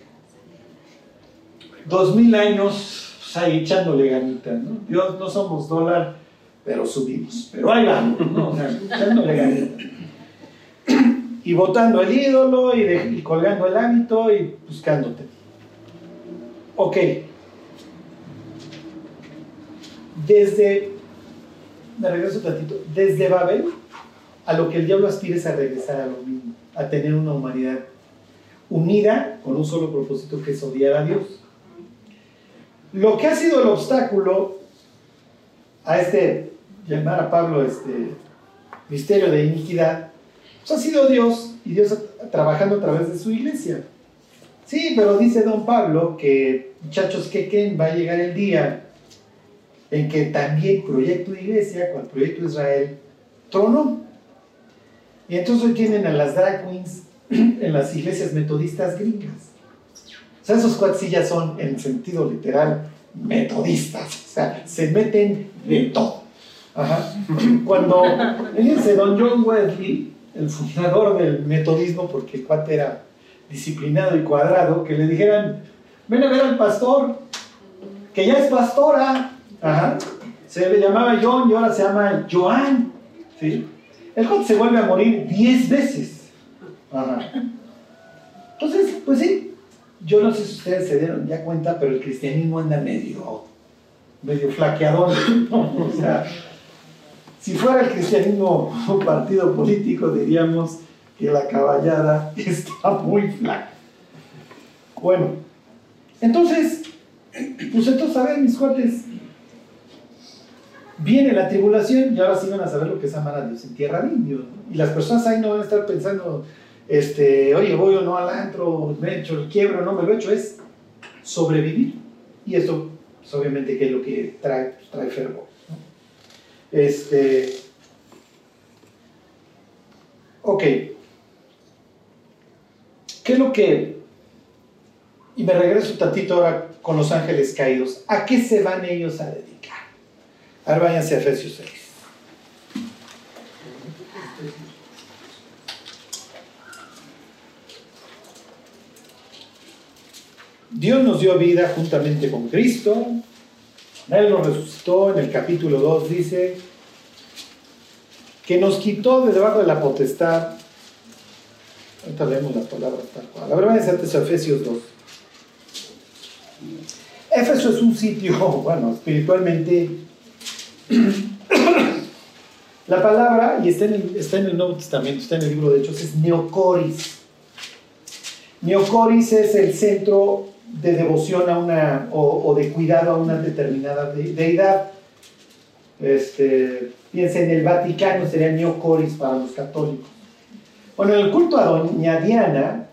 Dos mil años ahí echándole ganita, ¿no? Dios, no somos dólar, pero subimos. Pero ahí vamos, ¿no? O sea, echándole ganita. Y botando el ídolo y colgando el hábito y buscándote. Ok. Desde, me regreso un tantito, desde Babel, a lo que el diablo aspira es a regresar a lo mismo, a tener una humanidad unida con un solo propósito que es odiar a Dios. Lo que ha sido el obstáculo a este, llamar a Pablo este misterio de iniquidad, pues ha sido Dios y Dios trabajando a través de su iglesia. Sí, pero dice don Pablo que, muchachos, que ¿qué va a llegar el día en que también proyecto de iglesia, con el proyecto de Israel, tronó. Y entonces hoy tienen a las drag queens en las iglesias metodistas gringas. O sea, esos cuates son, en sentido literal, metodistas. O sea, se meten de todo. Ajá. Cuando, fíjense, don John Wesley, el fundador del metodismo, porque el cuate era disciplinado y cuadrado, que le dijeran, ven a ver al pastor, que ya es pastora. Ajá. Se le llamaba John y ahora se llama Joan. ¿sí? El cuate se vuelve a morir 10 veces. Ajá. Entonces, pues sí, yo no sé si ustedes se dieron ya cuenta, pero el cristianismo anda medio, medio flaqueador. O sea, si fuera el cristianismo un partido político, diríamos que la caballada está muy flaca. Bueno, entonces, pues entonces, a ver, mis cuates, viene la tribulación y ahora sí van a saber lo que es amar a Dios en tierra de indios. Y las personas ahí no van a estar pensando, este, oye, voy o no al antro, me he hecho el quiebro, no me lo he hecho, es sobrevivir. Y esto, pues, obviamente, que es lo que trae, pues, trae fervor. Este, ok. ¿Qué es lo que... Y me regreso un tantito ahora con los ángeles caídos. ¿A qué se van ellos a dedicar? Ahora váyanse a Efesios 6. Dios nos dio vida juntamente con Cristo. Él nos resucitó. En el capítulo 2 dice que nos quitó de debajo de la potestad. Ahorita leemos las palabras tal cual. A ver, váyanse antes a Efesios 2. Éfeso es un sitio, bueno, espiritualmente. La palabra, y está en, el, está en el Nuevo Testamento, está en el libro de Hechos, es Neocoris. Neocoris es el centro de devoción a una, o, de cuidado a una determinada de, deidad. Este, piensa en el Vaticano, sería Neocoris para los católicos. Bueno, en el culto a Doña Diana,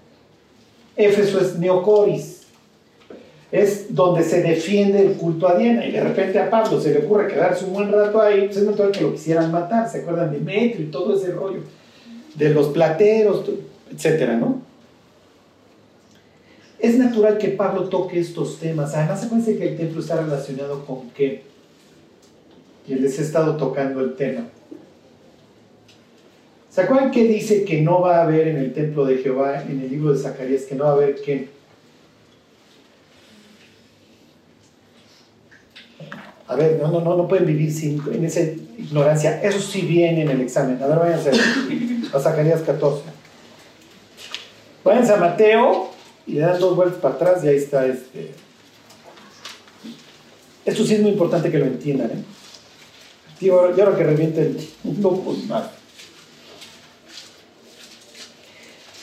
Éfeso es Neocoris es donde se defiende el culto a Diana. Y de repente a Pablo se le ocurre quedarse un buen rato ahí, pues es natural que lo quisieran matar. ¿Se acuerdan de Metro y todo ese rollo? De los plateros, etcétera, ¿no? Es natural que Pablo toque estos temas. Además, acuérdense que el templo está relacionado con qué? y les he estado tocando el tema. ¿Se acuerdan que dice que no va a haber en el templo de Jehová, en el libro de Zacarías, que no va a haber qué? A ver, no, no, no, no pueden vivir sin, en esa ignorancia. Eso sí viene en el examen. A ver, váyanse a Zacarías 14. Váyanse a Mateo y le dan dos vueltas para atrás y ahí está este. Esto sí es muy importante que lo entiendan. ¿eh? Tío, yo creo que reviente el mundo, pues más.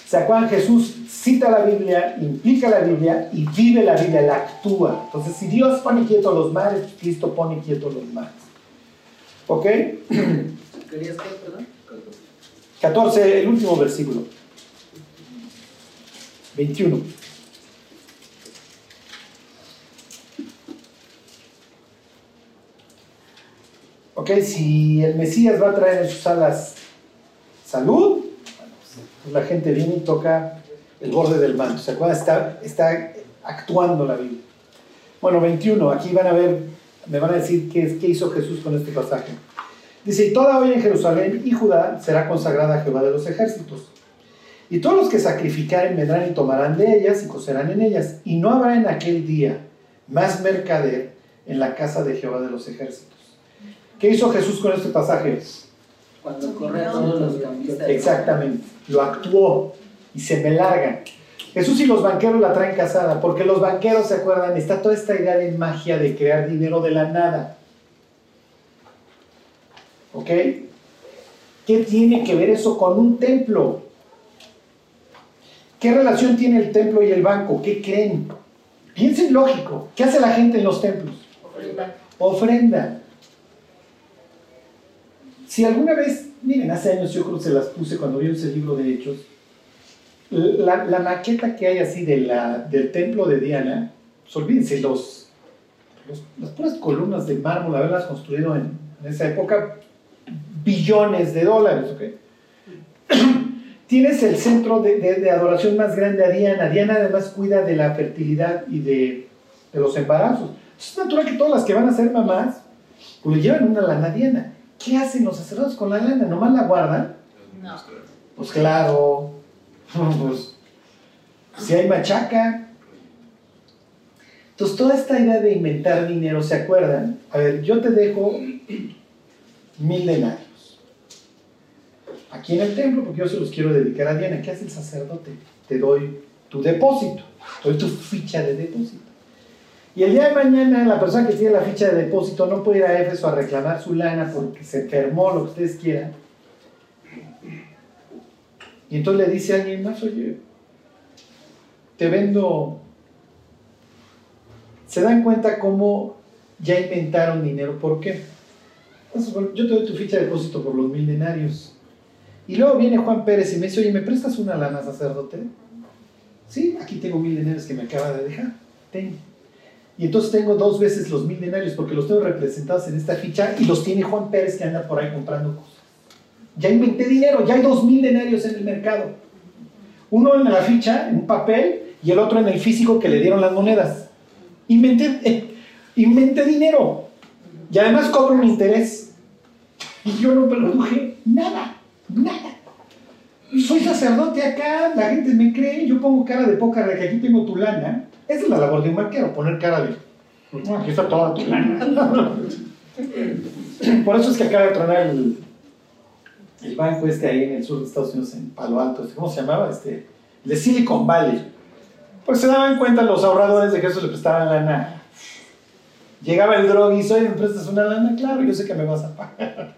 ¿Se acuerdan? Jesús cita la Biblia, implica la Biblia y vive la Biblia, la actúa. Entonces, si Dios pone quieto los mares, Cristo pone quieto los mares. ¿Ok? ¿Querías perdón? 14, el último versículo. 21. Ok, si el Mesías va a traer en sus alas salud, pues la gente viene y toca el borde del manto. ¿Se acuerdan? Está, está actuando la Biblia. Bueno, 21, aquí van a ver, me van a decir qué, qué hizo Jesús con este pasaje. Dice, y toda hoy en Jerusalén y Judá será consagrada a Jehová de los ejércitos. Y todos los que sacrificaren vendrán y tomarán de ellas y cocerán en ellas. Y no habrá en aquel día más mercader en la casa de Jehová de los ejércitos. ¿Qué hizo Jesús con este pasaje? Cuando corre a todos los cambistas. Exactamente, lo actuó y se me largan. Jesús y los banqueros la traen casada, porque los banqueros, ¿se acuerdan? Está toda esta idea de magia de crear dinero de la nada. ¿Ok? ¿Qué tiene que ver eso con un templo? ¿Qué relación tiene el templo y el banco? ¿Qué creen? Piensen lógico. ¿Qué hace la gente en los templos? Ofrenda. Ofrenda. Si alguna vez, miren, hace años yo creo que se las puse cuando vimos el libro de Hechos, la, la maqueta que hay así de la, del templo de Diana, pues olvídense, los, los- las puras columnas de mármol, haberlas construido en, en esa época, billones de dólares, ¿ok? Tienes el centro de, de- de adoración más grande a Diana. Diana además cuida de la fertilidad y de, de los embarazos. Es natural que todas las que van a ser mamás, pues le llevan una lana a Diana. ¿Qué hacen los sacerdotes con la lana? ¿Nomás la guardan? No. Pues claro, pues, si hay machaca. Entonces, toda esta idea de inventar dinero, ¿se acuerdan? A ver, yo te dejo mil denarios aquí en el templo porque yo se los quiero dedicar a Diana. ¿Qué hace el sacerdote? Te doy tu depósito, te doy tu ficha de depósito. Y el día de mañana la persona que tiene la ficha de depósito no puede ir a Éfeso a reclamar su lana porque se enfermó, lo que ustedes quieran. Y entonces le dice a alguien más, oye, te vendo... Se dan cuenta cómo ya inventaron dinero. ¿Por qué? Yo te doy tu ficha de depósito por los mil denarios. Y luego viene Juan Pérez y me dice, oye, ¿me prestas una lana, sacerdote? Sí, aquí tengo mil denarios que me acaba de dejar. Ten. Y entonces tengo dos veces los mil denarios porque los tengo representados en esta ficha y los tiene Juan Pérez que anda por ahí comprando cosas. Ya inventé dinero, ya hay dos mil denarios en el mercado. Uno en la ficha, en un papel, y el otro en el físico que le dieron las monedas. Inventé, eh, inventé dinero. Y además cobro un interés. Y yo no produje nada, nada. Soy sacerdote acá, la gente me cree, yo pongo cara de poca de aquí tengo tu lana. Esa es la labor de un banquero, poner cara de, "No, aquí está toda tu lana. Por eso es que acaba de tronar el, el banco este ahí en el sur de Estados Unidos, en Palo Alto, este, ¿cómo se llamaba? Este, de Silicon Valley. Pues se daban cuenta los ahorradores de que eso le prestaban lana. Llegaba el droguis, oye, ¿me prestas una lana? Claro, yo sé que me vas a pagar.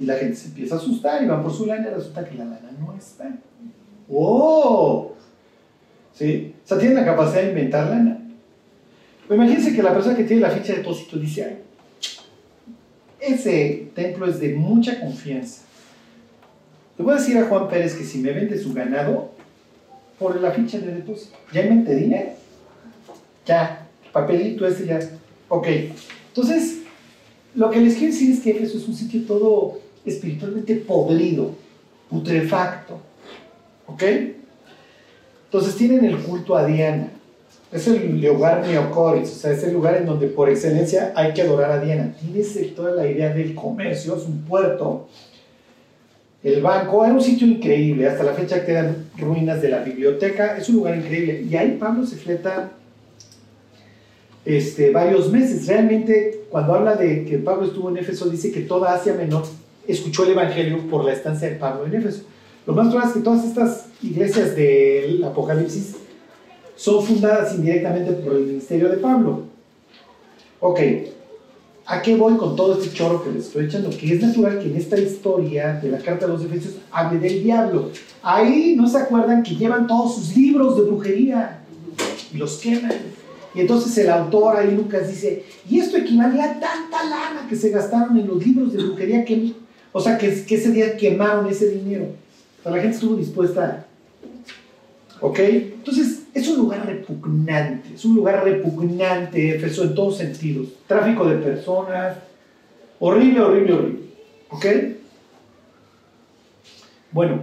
Y la gente se empieza a asustar y van por su lana y resulta que la lana no está. ¡Oh! ¿Sí? O sea, tienen la capacidad de inventar lana. Pero imagínense que la persona que tiene la ficha de depósito dice, "Ay, ese templo es de mucha confianza. Le voy a decir a Juan Pérez que si me vende su ganado, por la ficha de depósito. Ya inventé dinero. Ya, papelito este ya. Ok. Entonces, lo que les quiero decir es que Éfeso es un sitio todo espiritualmente podrido, putrefacto. ¿Ok? Entonces tienen el culto a Diana. Es el lugar neocoris, o sea, es el lugar en donde por excelencia hay que adorar a Diana. Tienes toda la idea del comercio, es un puerto. El banco era un sitio increíble, hasta la fecha quedan ruinas de la biblioteca, es un lugar increíble. Y ahí Pablo se fleta este, varios meses. Realmente, cuando habla de que Pablo estuvo en Éfeso, dice que toda Asia Menor escuchó el Evangelio por la estancia de Pablo en Éfeso. Lo más probable es que todas estas iglesias del Apocalipsis son fundadas indirectamente por el ministerio de Pablo. Ok, ¿a qué voy con todo este chorro que les estoy echando? Que es natural que en esta historia de la carta de los Efesios hable del diablo. Ahí no se acuerdan que llevan todos sus libros de brujería y los queman. Y entonces el autor ahí, Lucas, dice, y esto equivale a tanta lana que se gastaron en los libros de brujería, que, o sea, que, ese día quemaron ese dinero. O sea, la gente estuvo dispuesta. ¿Ok? Entonces, es un lugar repugnante, es un lugar repugnante, Éfeso, en todos sentidos. Tráfico de personas, horrible, horrible, horrible. ¿Ok? Bueno,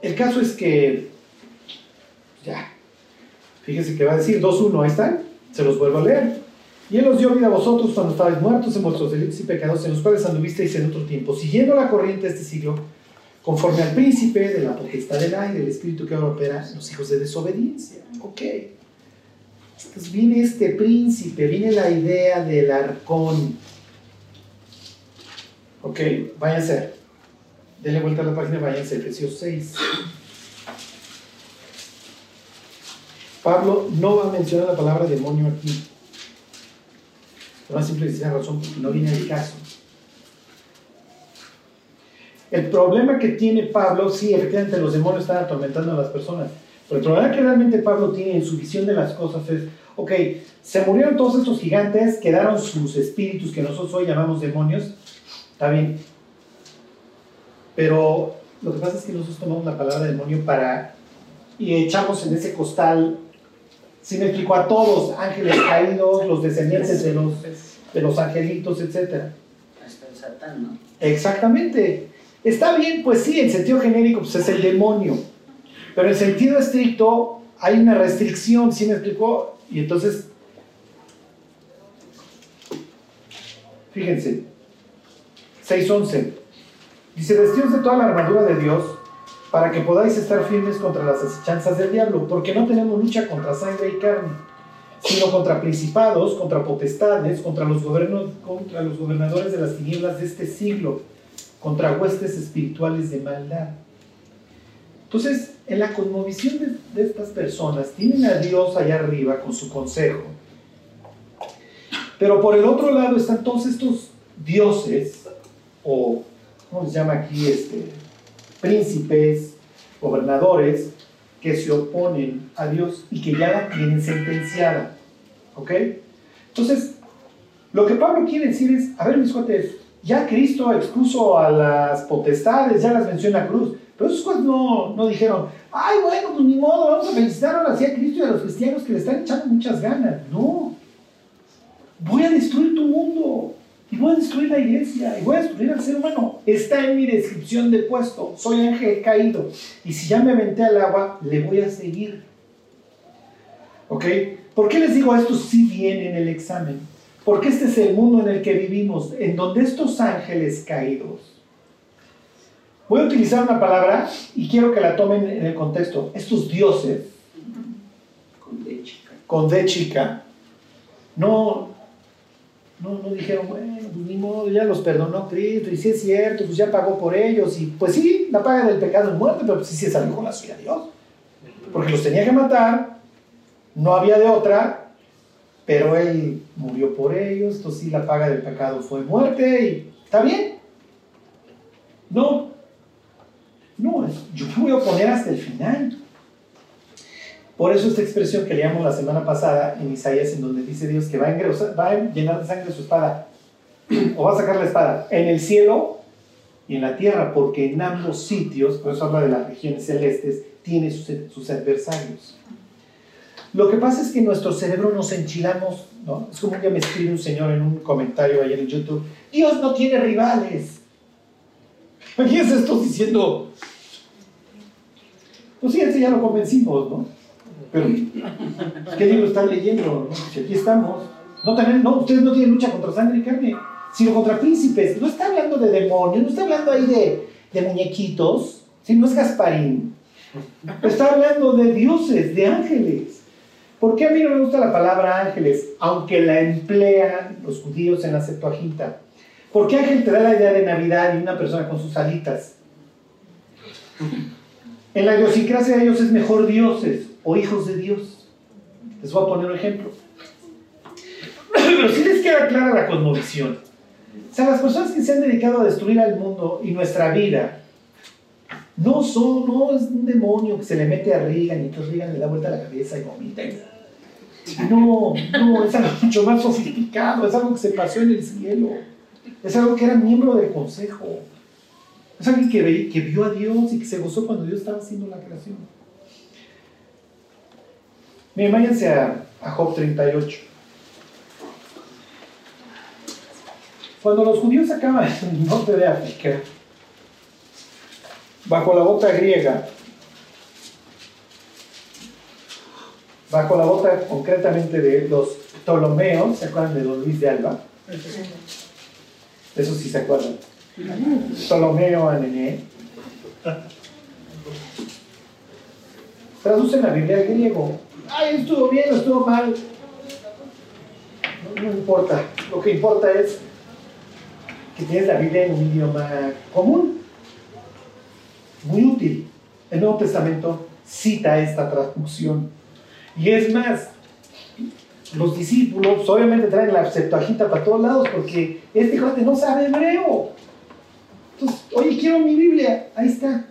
el caso es que, ya, fíjense que va a decir 2.1, ahí están, se los vuelvo a leer. Y Él os dio vida a vosotros cuando estabais muertos en vuestros delitos y pecados en los cuales anduvisteis en otro tiempo, siguiendo la corriente de este siglo, conforme al príncipe de la potestad del aire, del espíritu que ahora opera en los hijos de desobediencia. Ok. Entonces viene este príncipe, viene la idea del arcón. Ok, váyanse. Denle vuelta a la página, váyanse Efesios 6. Pablo no va a mencionar la palabra demonio aquí. Por una simple y sencilla razón, porque no viene al caso. El problema que tiene Pablo, sí, efectivamente los demonios están atormentando a las personas, pero el problema que realmente Pablo tiene en su visión de las cosas es, ok, se murieron todos estos gigantes, quedaron sus espíritus que nosotros hoy llamamos demonios, está bien, pero lo que pasa es que nosotros tomamos la palabra demonio para y echamos en ese costal, si me explico, a todos, ángeles caídos, los descendientes de los, de los angelitos, etc. Hasta el Satán, ¿no? Exactamente. Está bien, pues sí, en sentido genérico pues es el demonio, pero en sentido estricto hay una restricción, ¿sí me explicó? Y entonces, fíjense, 6.11, dice, vestidos de toda la armadura de Dios para que podáis estar firmes contra las asechanzas del diablo, porque no tenemos lucha contra sangre y carne, sino contra principados, contra potestades, contra los, contra los gobernadores de las tinieblas de este siglo contra huestes espirituales de maldad. Entonces, en la cosmovisión de, de, estas personas, tienen a Dios allá arriba con su consejo. Pero por el otro lado están todos estos dioses, o, ¿cómo se llama aquí? Este, príncipes, gobernadores, que se oponen a Dios y que ya la tienen sentenciada. ¿Ok? Entonces, lo que Pablo quiere decir es, a ver mis cuates, ya Cristo expuso a las potestades, ya las venció en la cruz. Pero esos cosas no, no dijeron, ay, bueno, pues ni modo, vamos a felicitar ahora sí a Cristo y a los cristianos que le están echando muchas ganas. No. Voy a destruir tu mundo. Y voy a destruir la iglesia. Y voy a destruir al ser humano. Está en mi descripción de puesto. Soy ángel caído. Y si ya me aventé al agua, le voy a seguir. ¿Ok? ¿Por qué les digo esto si viene en el examen? Porque este es el mundo en el que vivimos, en donde estos ángeles caídos. Voy a utilizar una palabra y quiero que la tomen en el contexto. Estos dioses, Con D chica. con D chica, no, no, no dijeron, bueno, pues ni modo, ya los perdonó Cristo, y si es cierto, pues ya pagó por ellos, y pues sí, la paga del pecado es muerte, pero pues sí se salió con la suya Dios. Porque los tenía que matar, no había de otra, pero él murió por ellos, entonces sí la paga del pecado fue muerte y está bien. No, no, yo me voy a oponer hasta el final. Por eso esta expresión que leíamos la semana pasada en Isaías, en donde dice Dios que va a, engrosar, va a llenar de sangre su espada, o va a sacar la espada en el cielo y en la tierra, porque en ambos sitios, por eso habla de las regiones celestes, tiene sus, adversarios. Lo que pasa es que nuestro cerebro nos enchilamos, ¿no? Es como que me escribe un señor en un comentario ayer en YouTube, Dios no tiene rivales. Imagínense esto diciendo, pues sí, ese ya lo convencimos, ¿no? Pero, ¿qué libro están leyendo? Si aquí estamos. No, no, ustedes no tienen lucha contra sangre y carne, sino contra príncipes. No está hablando de demonios, no está hablando ahí de, muñequitos, si no es Gasparín. Está hablando de dioses, de ángeles. ¿Por qué a mí no me gusta la palabra ángeles, aunque la emplean los judíos en la Septuaginta? Porque ángel te da la idea de Navidad y una persona con sus alitas. En la idiosincrasia de ellos es mejor dioses o hijos de Dios. Les voy a poner un ejemplo. Pero si les queda clara la cosmovisión. O sea, las personas que se han dedicado a destruir al mundo y nuestra vida no son, no es un demonio que se le mete a Reagan y entonces Reagan le da vuelta a la cabeza y vomita. No, no, es algo mucho más sofisticado, es algo que se pasó en el cielo, es algo que era miembro del consejo, es alguien que, que vio a Dios y que se gozó cuando Dios estaba haciendo la creación. Miren, váyanse a, a Job 38. Cuando los judíos acaban en el norte de África, bajo la bota griega, bajo la bota concretamente de los Ptolomeos, ¿se acuerdan de Don Luis de Alba? Eso sí se acuerdan. Ptolomeo Anené. Traducen la Biblia al griego. Ay, estuvo bien, estuvo mal. No, importa. Lo que importa es que tienes la Biblia en un idioma común. Muy útil. El Nuevo Testamento cita esta traducción. Y es más, los discípulos obviamente traen la Septuaginta para todos lados porque este joven no sabe hebreo. Entonces, oye, quiero mi Biblia. Ahí está.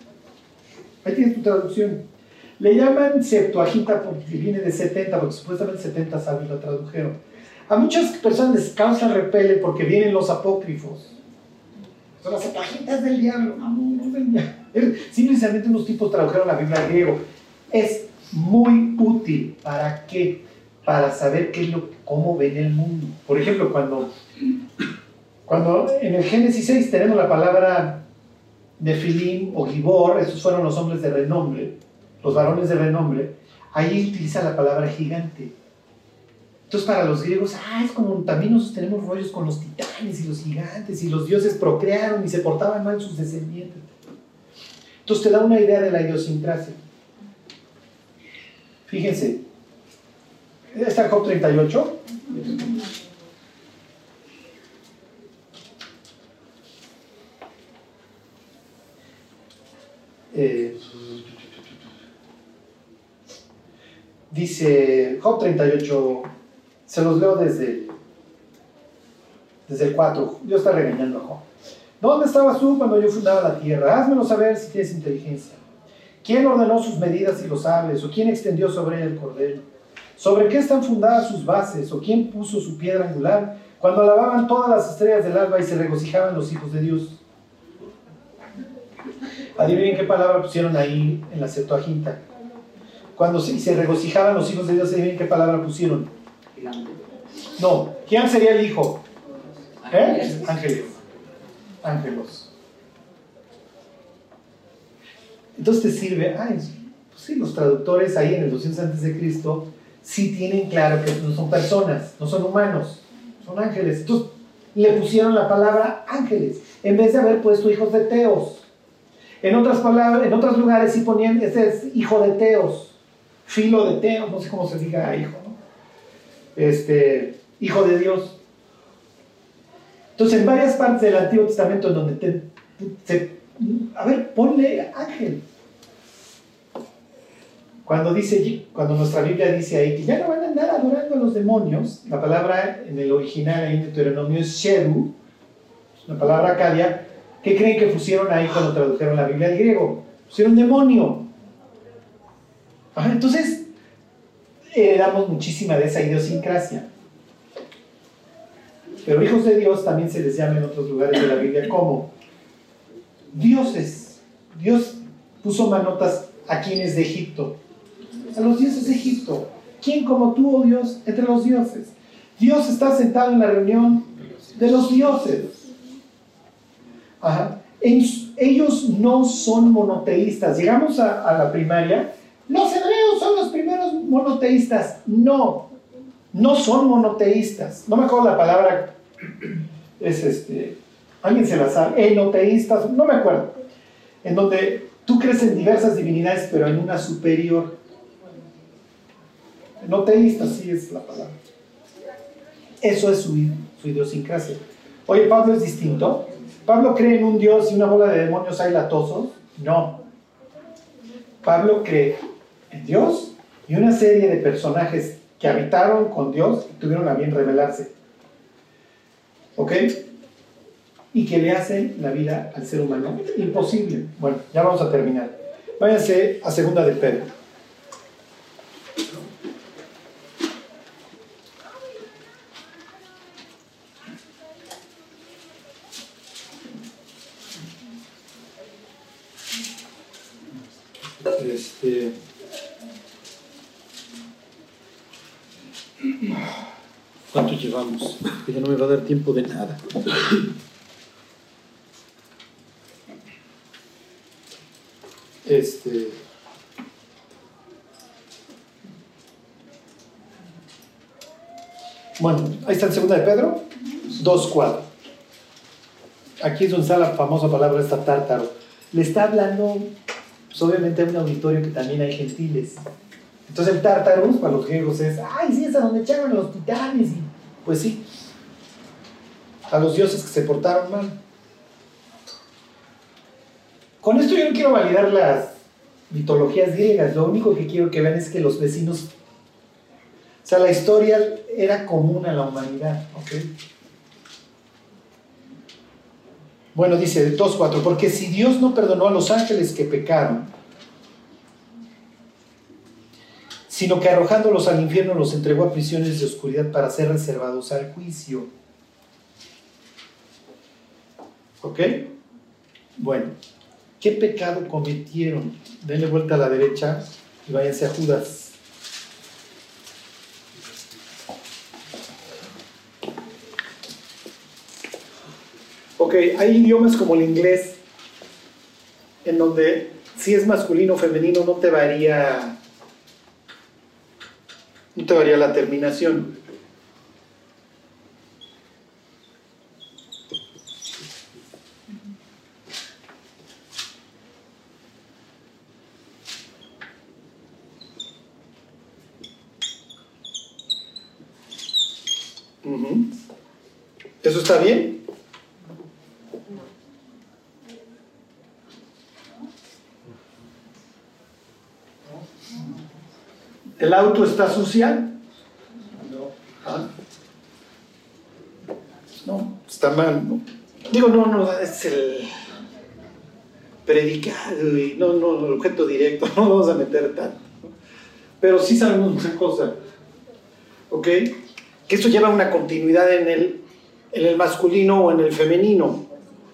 Ahí tienes tu traducción. Le llaman Septuaginta porque viene de 70, porque supuestamente 70 sabios la tradujeron. A muchas personas les causa repele porque vienen los apócrifos. Son las Septuagintas del diablo. No, no es del. Simplemente unos tipos tradujeron la Biblia griego. Es muy útil. ¿Para qué? Para saber qué es lo, cómo ven el mundo. Por ejemplo, cuando, cuando en el Génesis 6 tenemos la palabra Nefilim o Gibor, esos fueron los hombres de renombre, los varones de renombre, ahí utiliza la palabra gigante. Entonces para los griegos, ah, es como también nosotros tenemos rollos con los titanes y los gigantes y los dioses procrearon y se portaban mal sus descendientes. Entonces te da una idea de la idiosincrasia. Fíjense, está Job 38. Eh, dice Job 38, se los leo desde, desde el 4. Dios está regañando a Job. ¿Dónde estabas tú cuando yo fundaba la tierra? Házmelo saber si tienes inteligencia. ¿Quién ordenó sus medidas y lo sabes? ¿O quién extendió sobre él el cordel? ¿Sobre qué están fundadas sus bases? ¿O quién puso su piedra angular? Cuando alababan todas las estrellas del alba y se regocijaban los hijos de Dios. Adivinen qué palabra pusieron ahí en la Septuaginta. Cuando se, se regocijaban los hijos de Dios, adivinen qué palabra pusieron. No, ¿quién sería el hijo? ¿Eh? Ángeles. Ángelos. Entonces te sirve, ay, pues sí, los traductores ahí en el 200 antes de Cristo sí tienen claro que no son personas, no son humanos, son ángeles. Entonces le pusieron la palabra ángeles en vez de haber puesto hijos de Teos. En otras palabras, en otros lugares sí ponían, ese es hijo de Teos, filo de Teos, no sé cómo se diga hijo. Este, hijo de Dios. Entonces, en varias partes del Antiguo Testamento en donde te, se, a ver, ponle ángel. Cuando dice, cuando nuestra Biblia dice ahí que ya no van a andar adorando a los demonios, la palabra en el original ahí en Deuteronomio es Shedu, una palabra acadia, ¿qué creen que pusieron ahí cuando tradujeron la Biblia al griego? Pusieron demonio. Entonces, heredamos muchísima de esa idiosincrasia. Pero hijos de Dios también se les llama en otros lugares de la Biblia como dioses. Dios puso manotas a quienes de Egipto, a los dioses de Egipto. ¿Quién como tú, oh Dios, entre los dioses? Dios está sentado en la reunión de los dioses. Ajá. ellos no son monoteístas. Llegamos a, a la primaria. Son los primeros monoteístas. No, no son monoteístas. No me acuerdo la palabra, es este, alguien se la sabe, enoteístas, no me acuerdo. En donde tú crees en diversas divinidades, pero en una superior. Enoteístas, sí es la palabra. Eso es su, su idiosincrasia. Oye, Pablo es distinto. Pablo cree en un Dios y una bola de demonios hay latosos. No. Pablo cree en Dios y una serie de personajes que habitaron con Dios y tuvieron a bien revelarse. ¿Ok? Y que le hacen la vida al ser humano imposible. Bueno, ya vamos a terminar. Váyanse a segunda de Pedro. Este. ¿Cuánto llevamos? Ya no me va a tiempo de nada. Este. Bueno, ahí está en segunda de Pedro, 2.4. Aquí es donde está la famosa palabra esta tártaro. Le está hablando, pues obviamente a un auditorio que también hay gentiles. Entonces el tártaro para los griegos es, ay, sí, es a donde echaron los titanes. Pues sí, a los dioses que se portaron mal. Con esto yo no quiero validar las mitologías griegas, lo único que quiero que vean es que los vecinos, o sea, la historia era común a la humanidad, ¿ok? Bueno, dice 2.4, porque si Dios no perdonó a los ángeles que pecaron, sino que arrojándolos al infierno los entregó a prisiones de oscuridad para ser reservados al juicio. ¿Ok? Bueno, ¿qué pecado cometieron? Denle vuelta a la derecha y váyanse a Judas. Ok, hay idiomas como el inglés en donde si es masculino o femenino no te varía no te varía la terminación. Está bien? ¿El auto está sucia? ¿Ah? No, está mal, ¿no? Digo, no, no, es el predicado y no, no, el objeto directo, no vamos a meter tanto. ¿no? Pero sí sabemos una cosa, ¿ok? Que esto lleva una continuidad en el, en el masculino o en el femenino.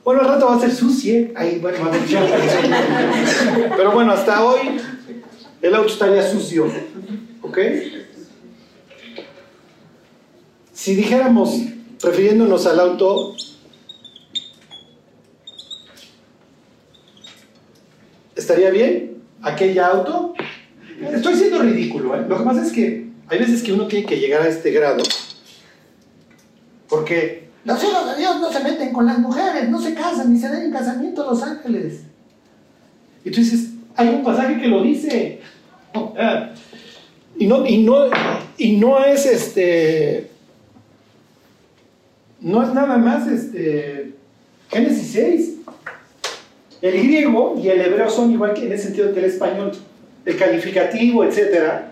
Bueno, al rato va a ser sucia, ahí bueno, va a haber Pero bueno, hasta hoy el auto estaría sucio, ¿ok? Si dijéramos, refiriéndonos al auto, ¿estaría bien aquella auto? Estoy siendo ridículo, ¿eh? Lo que pasa es que hay veces que uno tiene que llegar a este grado, porque los hijos de Dios no se meten con las mujeres, no se casan ni se den en casamiento a los ángeles. Y tú dices, hay un pasaje que lo dice. Y no, y no, y no es este. No es nada más este. Génesis 6. El griego y el hebreo son igual que en el sentido que el español, el calificativo, etcétera,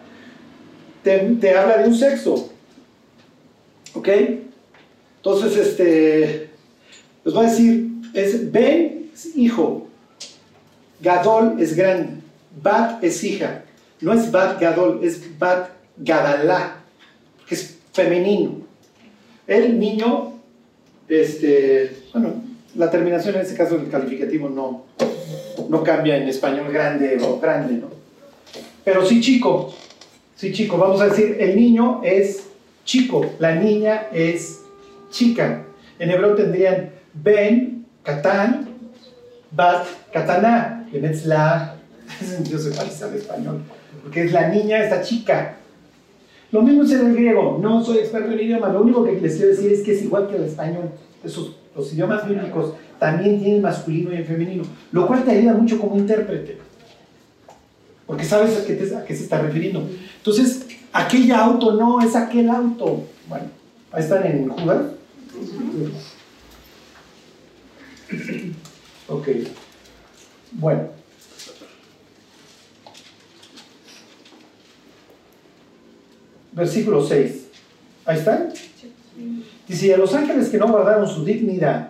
te, te habla de un sexo. ¿Ok? Entonces, este. Les voy a decir, es Ben es hijo, Gadol es grande, Bat es hija. No es Bat Gadol, es Bat Gadalá, que es femenino. El niño, este, bueno, la terminación en este caso del calificativo no, no cambia en español grande o grande, ¿no? Pero sí chico, sí chico, vamos a decir, el niño es chico, la niña es chica. En hebreo tendrían Ben, Katán, Bat, Kataná, Benetzlah, ese sentido se parece al español, porque es la niña, esta chica. Lo mismo es en el griego, no soy experto en idioma, lo único que les quiero decir es que es igual que el español. Los idiomas bíblicos también tienen masculino y femenino, lo cual te ayuda mucho como intérprete, porque sabes a qué, a qué se está refiriendo. Entonces, aquella auto no es aquel auto. Bueno, ahí están en Judas. Ok. Bueno. Versículo 6. Ahí están. Dice, y a los ángeles que no guardaron su dignidad,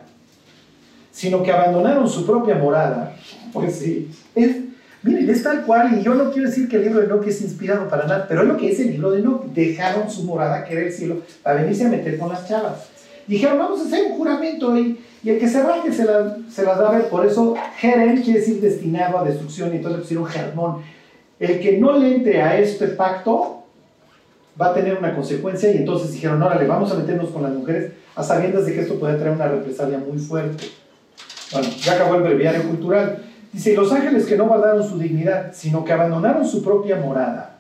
sino que abandonaron su propia morada. Pues sí. Es, miren, es tal cual, y yo no quiero decir que el libro de Enoch es inspirado para nada, pero es lo que es el libro de Enoch. Dejaron su morada, que era el cielo, para venirse a meter con las chavas. Dijeron, vamos a hacer un juramento y, y el que se raje se, la- se las va a ver. Por eso, Jerem quiere decir destinado a destrucción, y entonces pusieron Germón. El que no le entre a este pacto va a tener una consecuencia, y entonces dijeron, órale, vamos a meternos con las mujeres, a sabiendas de que esto puede traer una represalia muy fuerte. Bueno, ya acabó el breviario cultural. Dice, los ángeles que no guardaron su dignidad, sino que abandonaron su propia morada,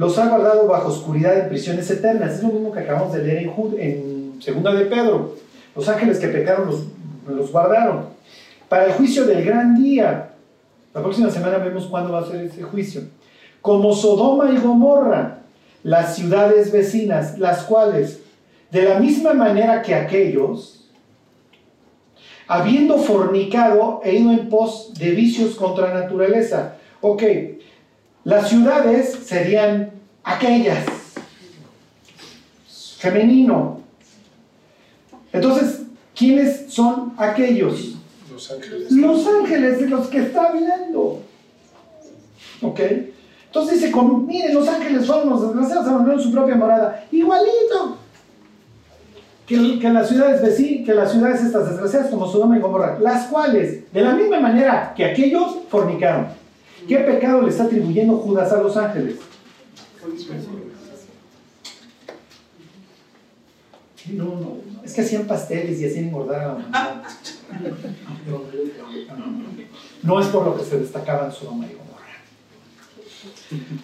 los ha guardado bajo oscuridad en prisiones eternas. Es lo mismo que acabamos de leer en, en Segunda de Pedro. Los ángeles que pecaron los, los guardaron. Para el juicio del gran día. La próxima semana vemos cuándo va a ser ese juicio. Como Sodoma y Gomorra, las ciudades vecinas, las cuales, de la misma manera que aquellos, habiendo fornicado e ido en pos de vicios contra naturaleza. Ok, las ciudades serían aquellas, femenino. Entonces, ¿quiénes son aquellos? Los ángeles. Los ángeles de los que está hablando. ¿Ok? Entonces dice, como, miren, los ángeles fueron los desgraciados, abandonaron su propia morada. Igualito. Que las ciudades vecinas, que las ciudades estas desgraciadas como Sodoma y Gomorra, las cuales, de la misma manera que aquellos, fornicaron. ¿Qué pecado le está atribuyendo Judas a los ángeles? No, no, es que hacían pasteles y hacían engordar a la humanidad. No es por lo que se destacaban Sodoma y Gomorra.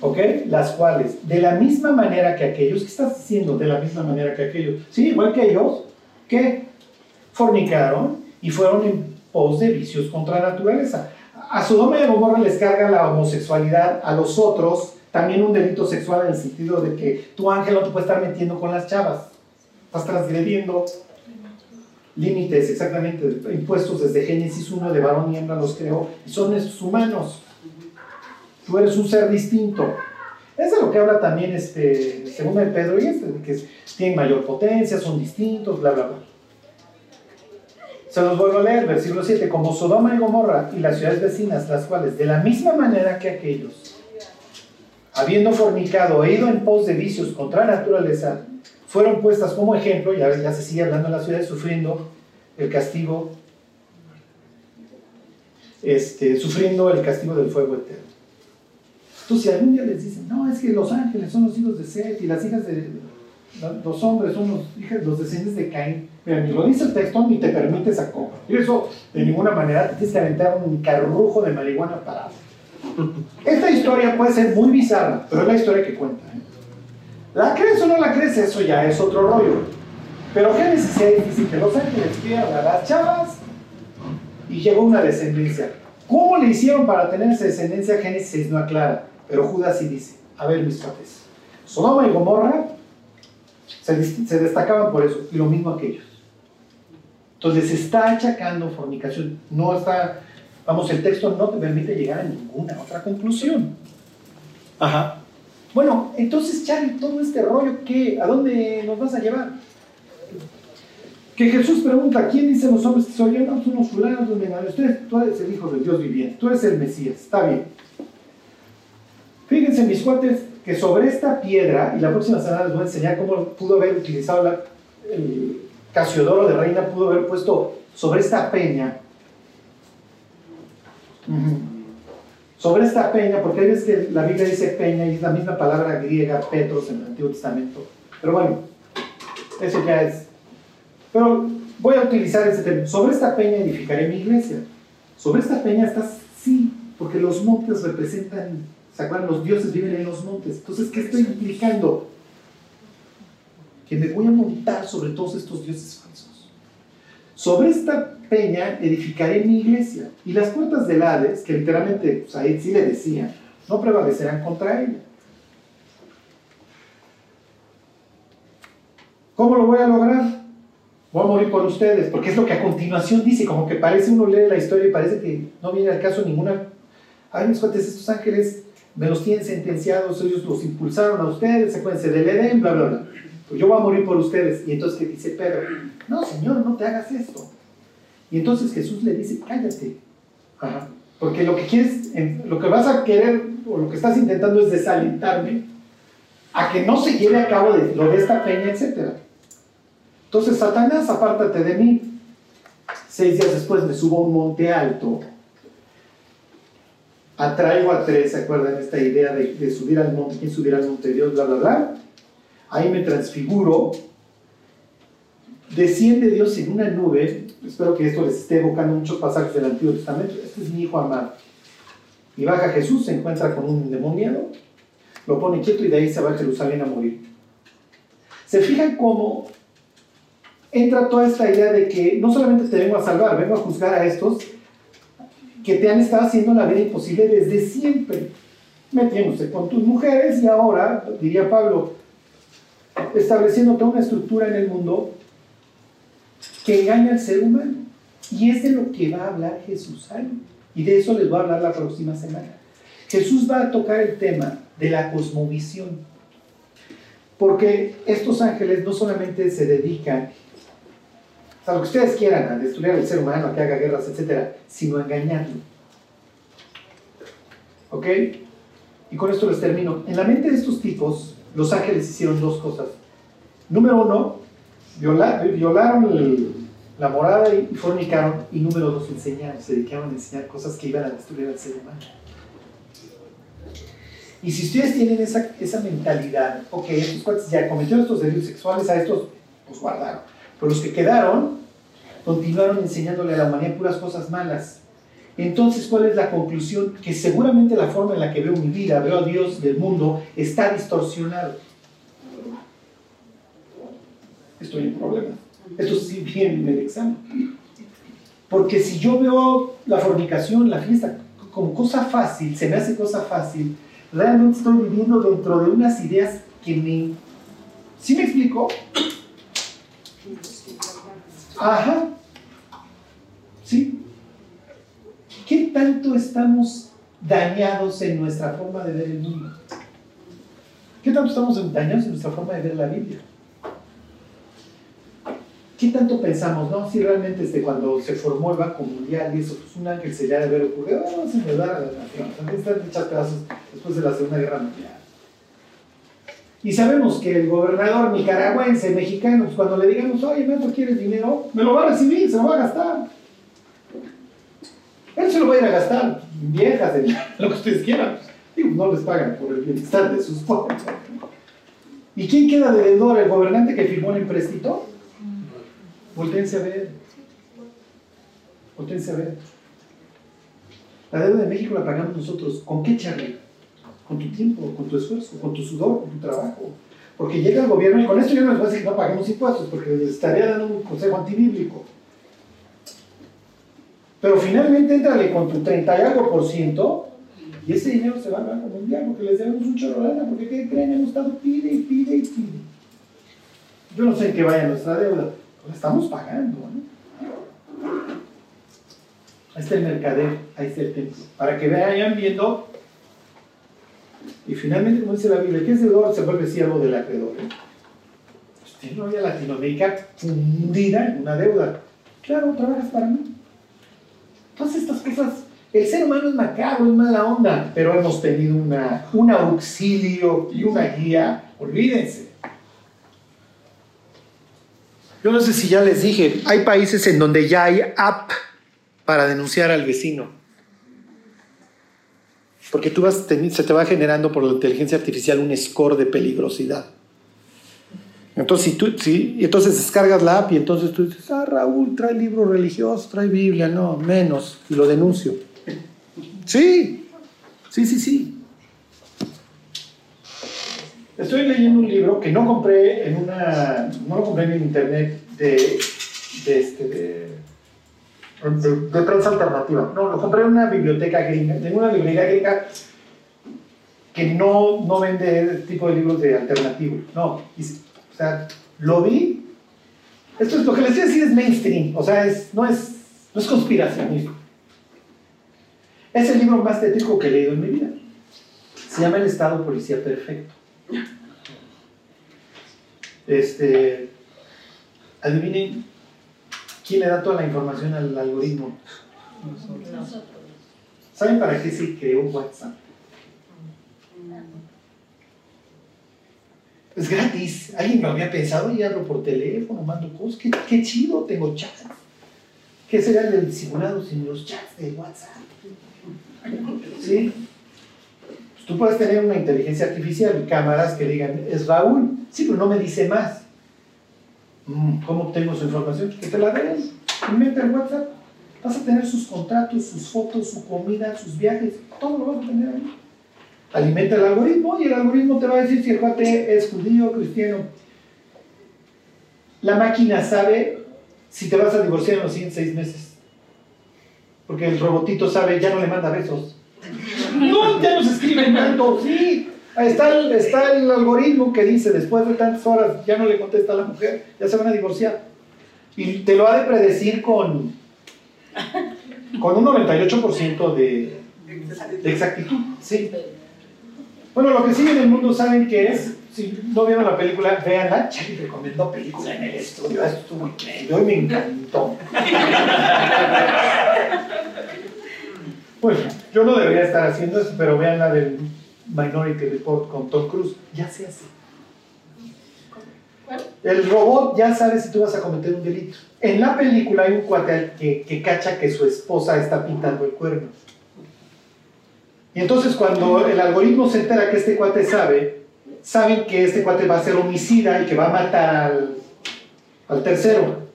¿Ok? Las cuales, de la misma manera que aquellos, ¿qué estás diciendo? De la misma manera que aquellos. Sí, igual que ellos, que fornicaron y fueron en pos de vicios contra la naturaleza. A Sodoma y a Gomorra les carga la homosexualidad, a los otros también un delito sexual en el sentido de que tu ángel no te puede estar metiendo con las chavas. Estás transgrediendo límites exactamente impuestos desde Génesis 1 de varón y hembra los creó y son estos humanos. Tú eres un ser distinto. Es de lo que habla también este, segunda de Pedro y este, que tienen mayor potencia, son distintos, bla, bla, bla. Se los vuelvo a leer, versículo 7, como Sodoma y Gomorra y las ciudades vecinas, las cuales, de la misma manera que aquellos, habiendo fornicado e ido en pos de vicios contra la naturaleza, fueron puestas como ejemplo, ya, ya se sigue hablando en las ciudades, sufriendo el castigo, este, sufriendo el castigo del fuego eterno. Entonces, si algún día les dicen, no, es que los ángeles son los hijos de Seth y las hijas de los hombres son los, hijas, los descendientes de Caín, mira, ni lo dice el texto ni te permite esa copa. Y eso, de ninguna manera, te tienes que aventar un carrujo de marihuana parado. Esta historia puede ser muy bizarra, pero es la historia que cuenta. ¿eh? ¿La crees o no la crees? Eso ya es otro rollo. Pero Génesis 6 dice que los ángeles pierden a las chavas y llegó una descendencia. ¿Cómo le hicieron para tener esa descendencia? Génesis 6 no aclara, pero Judas sí dice. A ver, mis cuates. Sodoma y Gomorra se, se destacaban por eso, y lo mismo aquellos. Entonces les está achacando fornicación. No está, vamos, el texto no te permite llegar a ninguna otra conclusión. Ajá. Bueno, entonces, Charlie, todo este rollo, ¿qué? ¿A dónde nos vas a llevar? Que Jesús pregunta, ¿quién dicen los hombres que soy yo? No, son los fulanos. Tú eres, tú eres el Hijo de Dios viviente, tú eres el Mesías, está bien. Fíjense, mis cuates, que sobre esta piedra, y la próxima semana les voy a enseñar cómo pudo haber utilizado el Casiodoro de Reina, pudo haber puesto sobre esta peña. Sobre esta peña, porque hay veces que la Biblia dice peña y es la misma palabra griega, Petros, en el Antiguo Testamento. Pero bueno, eso ya es. Pero voy a utilizar ese término. Sobre esta peña edificaré mi iglesia. Sobre esta peña estás, sí, porque los montes representan, ¿se acuerdan? Los dioses viven en los montes. Entonces, ¿qué estoy implicando? Que me voy a montar sobre todos estos dioses falsos. Sobre esta peña edificaré mi iglesia. Y las puertas del Hades, que literalmente pues, ahí sí le decía, no prevalecerán contra ella. ¿Cómo lo voy a lograr? Voy a morir por ustedes, porque es lo que a continuación dice, como que parece uno lee la historia y parece que no viene al caso ninguna. Ay, mis cuates, estos ángeles me los tienen sentenciados, ellos los impulsaron a ustedes, acuérdense del Edén, bla, bla, bla. Pues yo voy a morir por ustedes. Y entonces, ¿qué dice Pedro? No, Señor, no te hagas esto. Y entonces Jesús le dice, cállate. Ajá. Porque lo que quieres, lo que vas a querer, o lo que estás intentando es desalentarme a que no se lleve a cabo de, lo de esta peña, etc. Entonces, Satanás, apártate de mí. Seis días después me subo a un monte alto. Atraigo a tres, ¿se acuerdan? Esta idea de, de subir al monte, ¿quién subirá al monte? Dios, bla, bla, bla. Ahí me transfiguro. Desciende Dios en una nube espero que esto les esté evocando muchos pasajes del Antiguo Testamento. Este es mi hijo amado. Y baja Jesús, se encuentra con un endemoniado, lo pone quieto y de ahí se va a Jerusalén a morir. Se fijan cómo entra toda esta idea de que no solamente te vengo a salvar, vengo a juzgar a estos que te han estado haciendo la vida imposible desde siempre, metiéndose con tus mujeres y ahora, diría Pablo, estableciendo toda una estructura en el mundo que engaña al ser humano. Y es de lo que va a hablar Jesús. Y de eso les voy a hablar la próxima semana. Jesús va a tocar el tema de la cosmovisión. Porque estos ángeles no solamente se dedican a lo que ustedes quieran, a destruir al ser humano, a que haga guerras, etc., sino a engañarlo. ¿Ok? Y con esto les termino. En la mente de estos tipos, los ángeles hicieron dos cosas. Número uno, violaron la morada y fornicaron. Y número dos, enseñaron, se dedicaban a enseñar cosas que iban a destruir al ser humano. Y si ustedes tienen esa, esa mentalidad, ok, estos cuates ya cometieron estos delitos sexuales, a estos pues guardaron. Pero los que quedaron, continuaron enseñándole a la humanidad puras cosas malas. Entonces, ¿cuál es la conclusión? Que seguramente la forma en la que veo mi vida, veo a Dios del mundo, está distorsionado estoy en problemas. Esto sí viene en el examen. Porque si yo veo la fornicación, la fiesta, como cosa fácil, se me hace cosa fácil, realmente estoy viviendo dentro de unas ideas que me... ¿Sí me explico? Ajá. ¿Sí? ¿Qué tanto estamos dañados en nuestra forma de ver el mundo? ¿Qué tanto estamos dañados en nuestra forma de ver la Biblia? ¿Qué tanto pensamos, no? Si realmente este, cuando se formó el Banco Mundial y eso, pues un ángel se le ha de haber ocurrido, ah, vamos a ayudar a las naciones, también están hechas pedazos después de la Segunda Guerra Mundial. Y sabemos que el gobernador nicaragüense, mexicano, pues cuando le digamos, oye, Mato, ¿quieres dinero? Me lo va a recibir, se lo va a gastar. Él se lo va a ir a gastar, viejas, lo que ustedes quieran. Digo, no les pagan por el bienestar de sus pobres. ¿Y quién queda de deudor? ¿El gobernante que firmó el empréstito? Voltense a ver. Voltense a ver. La deuda de México la pagamos nosotros. ¿Con qué, Charlie? Con tu tiempo, con tu esfuerzo, con tu sudor, con tu trabajo. Porque llega el gobierno y con esto yo no les voy a decir que no paguemos impuestos, porque les estaría dando un consejo antibíblico. Pero finalmente entrale con tu 30 y algo por ciento y ese dinero se va al Banco Mundial porque les debemos un chorro de lana, porque ¿qué creen? Hemos estado pide y pide y pide. Yo no sé en qué vaya nuestra deuda, estamos pagando. Ahí está el mercader, ahí está el templo. Para que vayan viendo. Y finalmente, como dice la Biblia, ¿qué es deudor? Se vuelve siervo del acreedor. Usted no había Latinoamérica fundida en una deuda. Claro, trabajas para mí. Todas estas cosas. El ser humano es macabro, es mala onda, pero hemos tenido una, un auxilio y una guía. Olvídense. Yo no sé si ya les dije, hay países en donde ya hay app para denunciar al vecino. Porque tú vas, se te va generando por la inteligencia artificial un score de peligrosidad. Entonces, si tú, y entonces descargas la app y entonces tú dices, ah, Raúl trae libro religioso, trae Biblia, no, menos, y lo denuncio. Sí, sí, sí, sí. Estoy leyendo un libro que no compré en una, no lo compré en internet de, de, este, de, de, de prensa alternativa. No, lo compré en una biblioteca gringa, en una librería gringa que no, no vende este tipo de libros de alternativo. No, o sea, lo vi. Esto es lo que les a decir es mainstream, o sea, es, no, es, no es conspiracionismo. Es el libro más tétrico que he leído en mi vida. Se llama El Estado Policía Perfecto. Este, adivinen quién le da toda la información al algoritmo. Nosotros. ¿Saben para qué se creó WhatsApp? Es gratis. Alguien lo había pensado y hablo por teléfono, mando cosas. Qué, qué chido, tengo chats. ¿Qué será el simulado sin los chats de WhatsApp? ¿Sí? Pues tú puedes tener una inteligencia artificial y cámaras que digan, es Raúl. Sí, pero no me dice más. Mm, ¿Cómo obtengo su información? Que te la den. Inventa el WhatsApp. Vas a tener sus contratos, sus fotos, su comida, sus viajes. Todo lo vas a tener ahí alimenta el algoritmo y el algoritmo te va a decir si el cuate es judío o cristiano. La máquina sabe si te vas a divorciar en los siguientes seis meses. Porque el robotito sabe, ya no le manda besos. No, ya no se escribe tanto, sí. Está el, está el algoritmo que dice, después de tantas horas ya no le contesta a la mujer, ya se van a divorciar. Y te lo ha de predecir con, con un 98% de, de exactitud. Sí. Bueno, lo que sigue en el mundo, ¿saben qué es? Si no vieron la película, véanla. Charlie recomendó película en el estudio. Esto estuvo increíble. Hoy me encantó. Bueno, yo no debería estar haciendo eso, pero vean la del Minority Report con Tom Cruise. Ya se hace. El robot ya sabe si tú vas a cometer un delito. En la película hay un cuate que, que cacha que su esposa está pintando el cuerno. Y entonces cuando el algoritmo se entera que este cuate sabe, saben que este cuate va a ser homicida y que va a matar al, al tercero.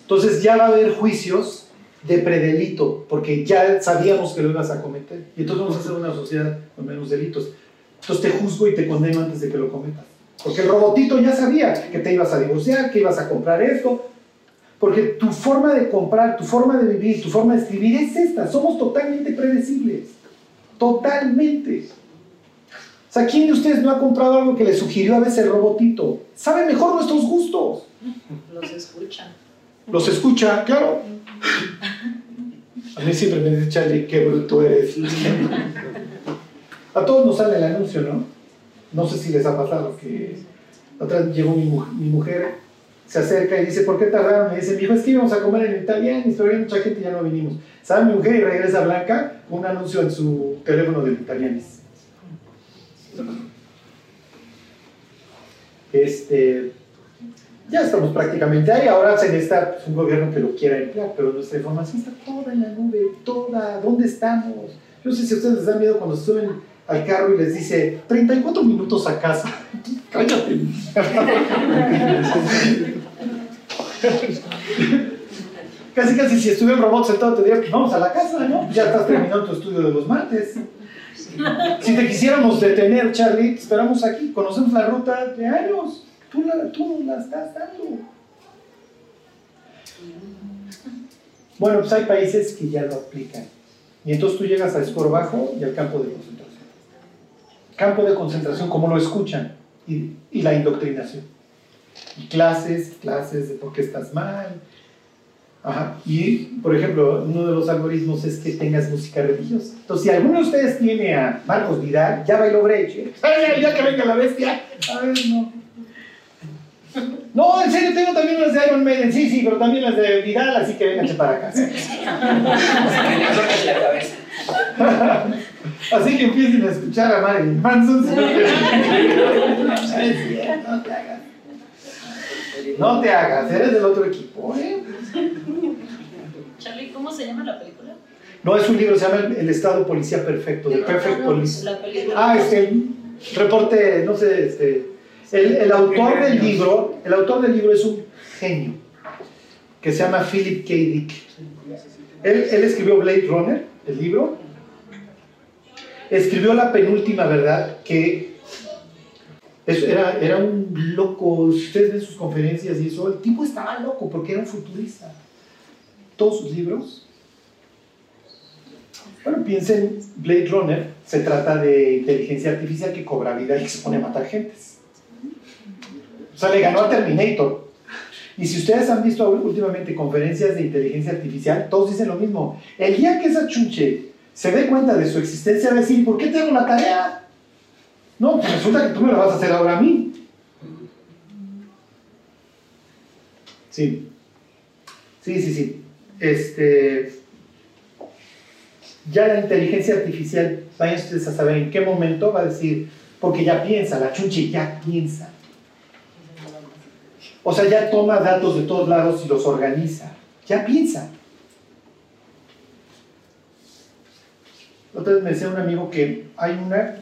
Entonces ya va a haber juicios de predelito, porque ya sabíamos que lo ibas a cometer. Y entonces vamos a hacer una sociedad con menos delitos. Entonces te juzgo y te condeno antes de que lo cometas. Porque el robotito ya sabía que te ibas a divorciar, que ibas a comprar esto, porque tu forma de comprar, tu forma de vivir, tu forma de escribir es esta. Somos totalmente predecibles. Totalmente. O sea, ¿quién de ustedes no ha comprado algo que le sugirió a veces el robotito? Sabe mejor nuestros gustos. Los escuchan. Los escucha, claro. A mí siempre me dice Charlie, qué bruto eres. A todos nos sale el anuncio, ¿no? No sé si les ha pasado que vez llegó mi, mujer se acerca y dice, ¿por qué tardaron? Me dice, mi hijo, es que íbamos a comer en italiano y todavía mucha gente ya no vinimos. ¿Sabe mi mujer? Y regresa Blanca con un anuncio en su teléfono del italianis. Este, ya estamos prácticamente ahí. Ahora se necesita pues, un gobierno que lo quiera emplear, pero nuestra información está toda en la nube, toda. ¿Dónde estamos? Yo no sé si ustedes les da miedo cuando suben al carro y les dice 34 minutos a casa. Cállate. casi, casi, si estuviera el robot sentado, te diría, pues vamos a la casa, ¿no? Ya estás terminando tu estudio de los martes. Si te quisiéramos detener, Charlie, te esperamos aquí. Conocemos la ruta de años. Tú, la, tú la estás dando. Bueno, pues hay países que ya lo aplican. Y entonces tú llegas a score bajo y al campo de concentración. Campo de concentración, como lo escuchan, y, y la indoctrinación. Y clases, clases de por qué estás mal. Ajá. Y, por ejemplo, uno de los algoritmos es que tengas música religiosa. Entonces, si alguno de ustedes tiene a Marcos Vidal, ya bailó Breche. ¡Ay, ya que venga la bestia! A ver, no. No, en serio, tengo también las de Iron Maiden. Sí, sí, pero también las de Vidal, así que vénganse para acá. Así que empiecen a escuchar a Marilyn Manson. no te- no te hagas. No te hagas, eres del otro equipo, ¿eh? Charlie, ¿cómo se llama la película? No, es un libro, se llama El Estado Policía Perfecto, The Perfect Police. Ah, este, reporte, no sé, este, El, el autor del libro, el autor del libro es un genio que se llama Philip K. Dick. Él, él escribió Blade Runner, el libro. Escribió la penúltima verdad, que es- era, era un loco. Si ustedes ven sus conferencias y eso, el tipo estaba loco porque era un futurista. Todos sus libros. Bueno, piensen, Blade Runner se trata de inteligencia artificial que cobra vida y que se pone a matar gentes. O sea, le ganó a Terminator. Y si ustedes han visto últimamente conferencias de inteligencia artificial, todos dicen lo mismo. El día que esa chunche se dé cuenta de su existencia, va a decir, ¿por qué te hago la tarea? No, pues resulta que tú me la vas a hacer ahora a mí. Sí. Sí, sí, sí. Este. Ya la inteligencia artificial, vayan ustedes a saber en qué momento va a decir, porque ya piensa, la chunche ya piensa. O sea, ya toma datos de todos lados y los organiza. Ya piensa. Otra vez me decía un amigo que hay una,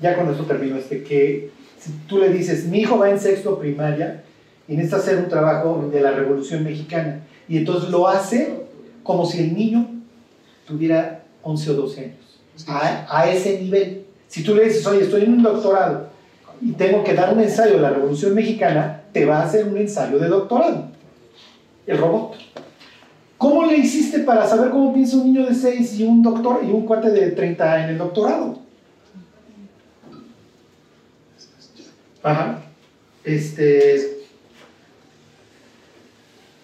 ya con esto termino este, que si tú le dices, mi hijo va en sexto primaria y necesita hacer un trabajo de la Revolución Mexicana, y entonces lo hace como si el niño tuviera 11 o 12 años, a, a ese nivel. Si tú le dices, oye, estoy en un doctorado y tengo que dar un ensayo de la Revolución Mexicana, te va a hacer un ensayo de doctorado, el robot. ¿Cómo le hiciste para saber cómo piensa un niño de 6 y un doctor y un cuate de 30 en el doctorado? Ajá. Este.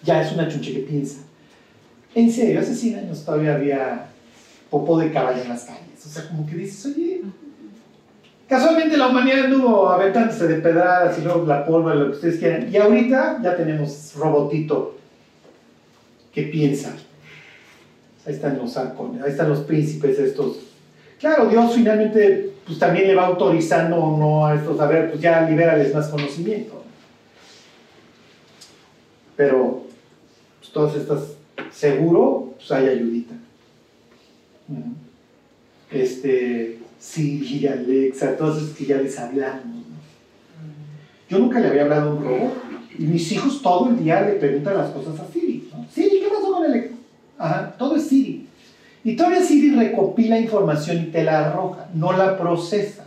Ya es una chunche que piensa. En serio, hace 100 años todavía había popó de caballo en las calles. O sea, como que dices, oye. Casualmente la humanidad anduvo aventándose de pedradas y luego la polva, lo que ustedes quieran. Y ahorita ya tenemos robotito que piensa. Ahí están los arcones, ahí están los príncipes estos. Claro, Dios finalmente pues también le va autorizando o no a estos, a ver, pues ya libérales más conocimiento. Pero pues, todas estas, seguro, pues hay ayudita. Este, Siri, Alexa, todas esas que ya les hablamos. Yo nunca le había hablado a un robot. Y mis hijos todo el día le preguntan las cosas a Siri. ¿no? Siri, ¿qué pasó con el Ajá, todo es Siri. Y todavía Siri recopila información y te la arroja, no la procesa.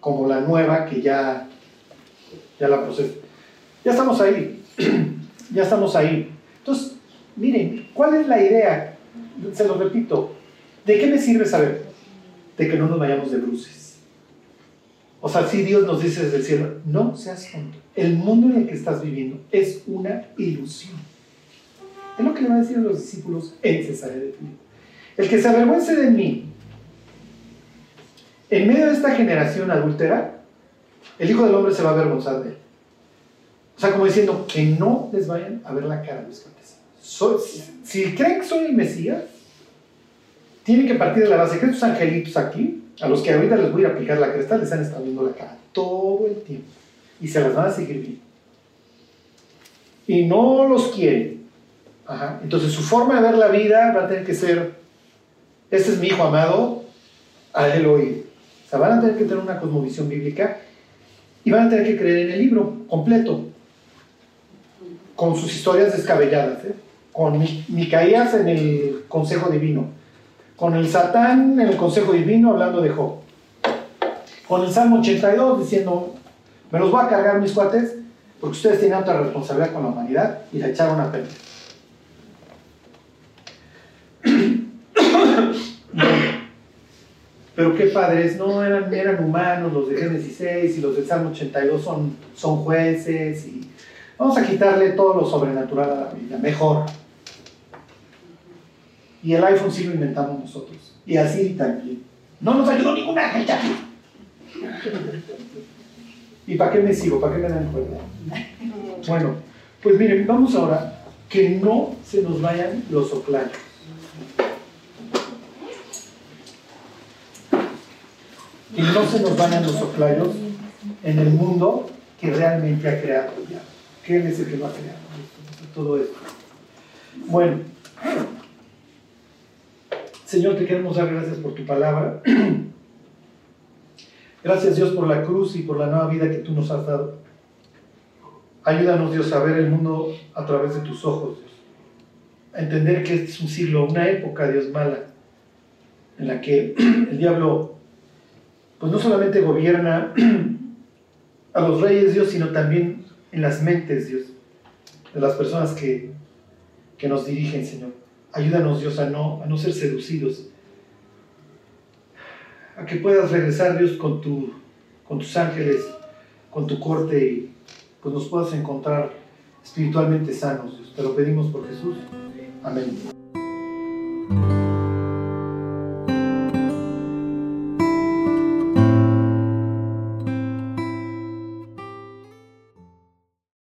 Como la nueva que ya, ya la procesa. Ya estamos ahí. ya estamos ahí. Entonces, miren, ¿cuál es la idea? Se lo repito. ¿De qué me sirve saber? De que no nos vayamos de bruces. O sea, si Dios nos dice desde el cielo, no seas tonto. El mundo en el que estás viviendo es una ilusión. Es lo que le va a decir a los discípulos en Cesarea de Filipo. El que se avergüence de mí en medio de esta generación adúltera, el Hijo del Hombre se va a avergonzar de él. O sea, como diciendo que no les vayan a ver la cara a los si creen que soy el Mesías, tienen que partir de la base que estos angelitos aquí, a los que ahorita les voy a aplicar la cresta, les han estado viendo la cara todo el tiempo. Y se las van a seguir viendo. Y no los quieren. Ajá. Entonces su forma de ver la vida va a tener que ser, este es mi hijo amado, a él oír. O sea, van a tener que tener una cosmovisión bíblica y van a tener que creer en el libro completo, con sus historias descabelladas, ¿eh? con Mi- Micaías en el consejo divino, con el Satán en el consejo divino hablando de Job, con el Salmo 82 diciendo, me los voy a cargar mis cuates porque ustedes tienen otra responsabilidad con la humanidad y la echaron a perder. Pero qué padres, no eran, eran humanos los de Génesis 6 y los del Salmo 82 son, son jueces y vamos a quitarle todo lo sobrenatural a la Biblia, mejor. Y el iPhone sí lo inventamos nosotros. Y así también. No nos ayudó ángel, Charlie. ¿Y para qué me sigo? ¿Para qué me dan cuerda? Bueno, pues miren, vamos ahora que no se nos vayan los soplayos. Que no se nos vayan los soplayos en el mundo que realmente ha creado ya. Que Él es el que lo ha creado. Todo esto. Bueno, Señor, te queremos dar gracias por tu palabra. Gracias Dios por la cruz y por la nueva vida que tú nos has dado. Ayúdanos Dios a ver el mundo a través de tus ojos, Dios. A entender que este es un siglo, una época, Dios, mala, en la que el diablo, pues no solamente gobierna a los reyes, Dios, sino también en las mentes, Dios, de las personas que, que nos dirigen, Señor. Ayúdanos, Dios, a no, a no ser seducidos, a que puedas regresar, Dios, con, tu, con tus ángeles, con tu corte y pues nos puedas encontrar espiritualmente sanos, Dios. Te lo pedimos por Jesús. Amén.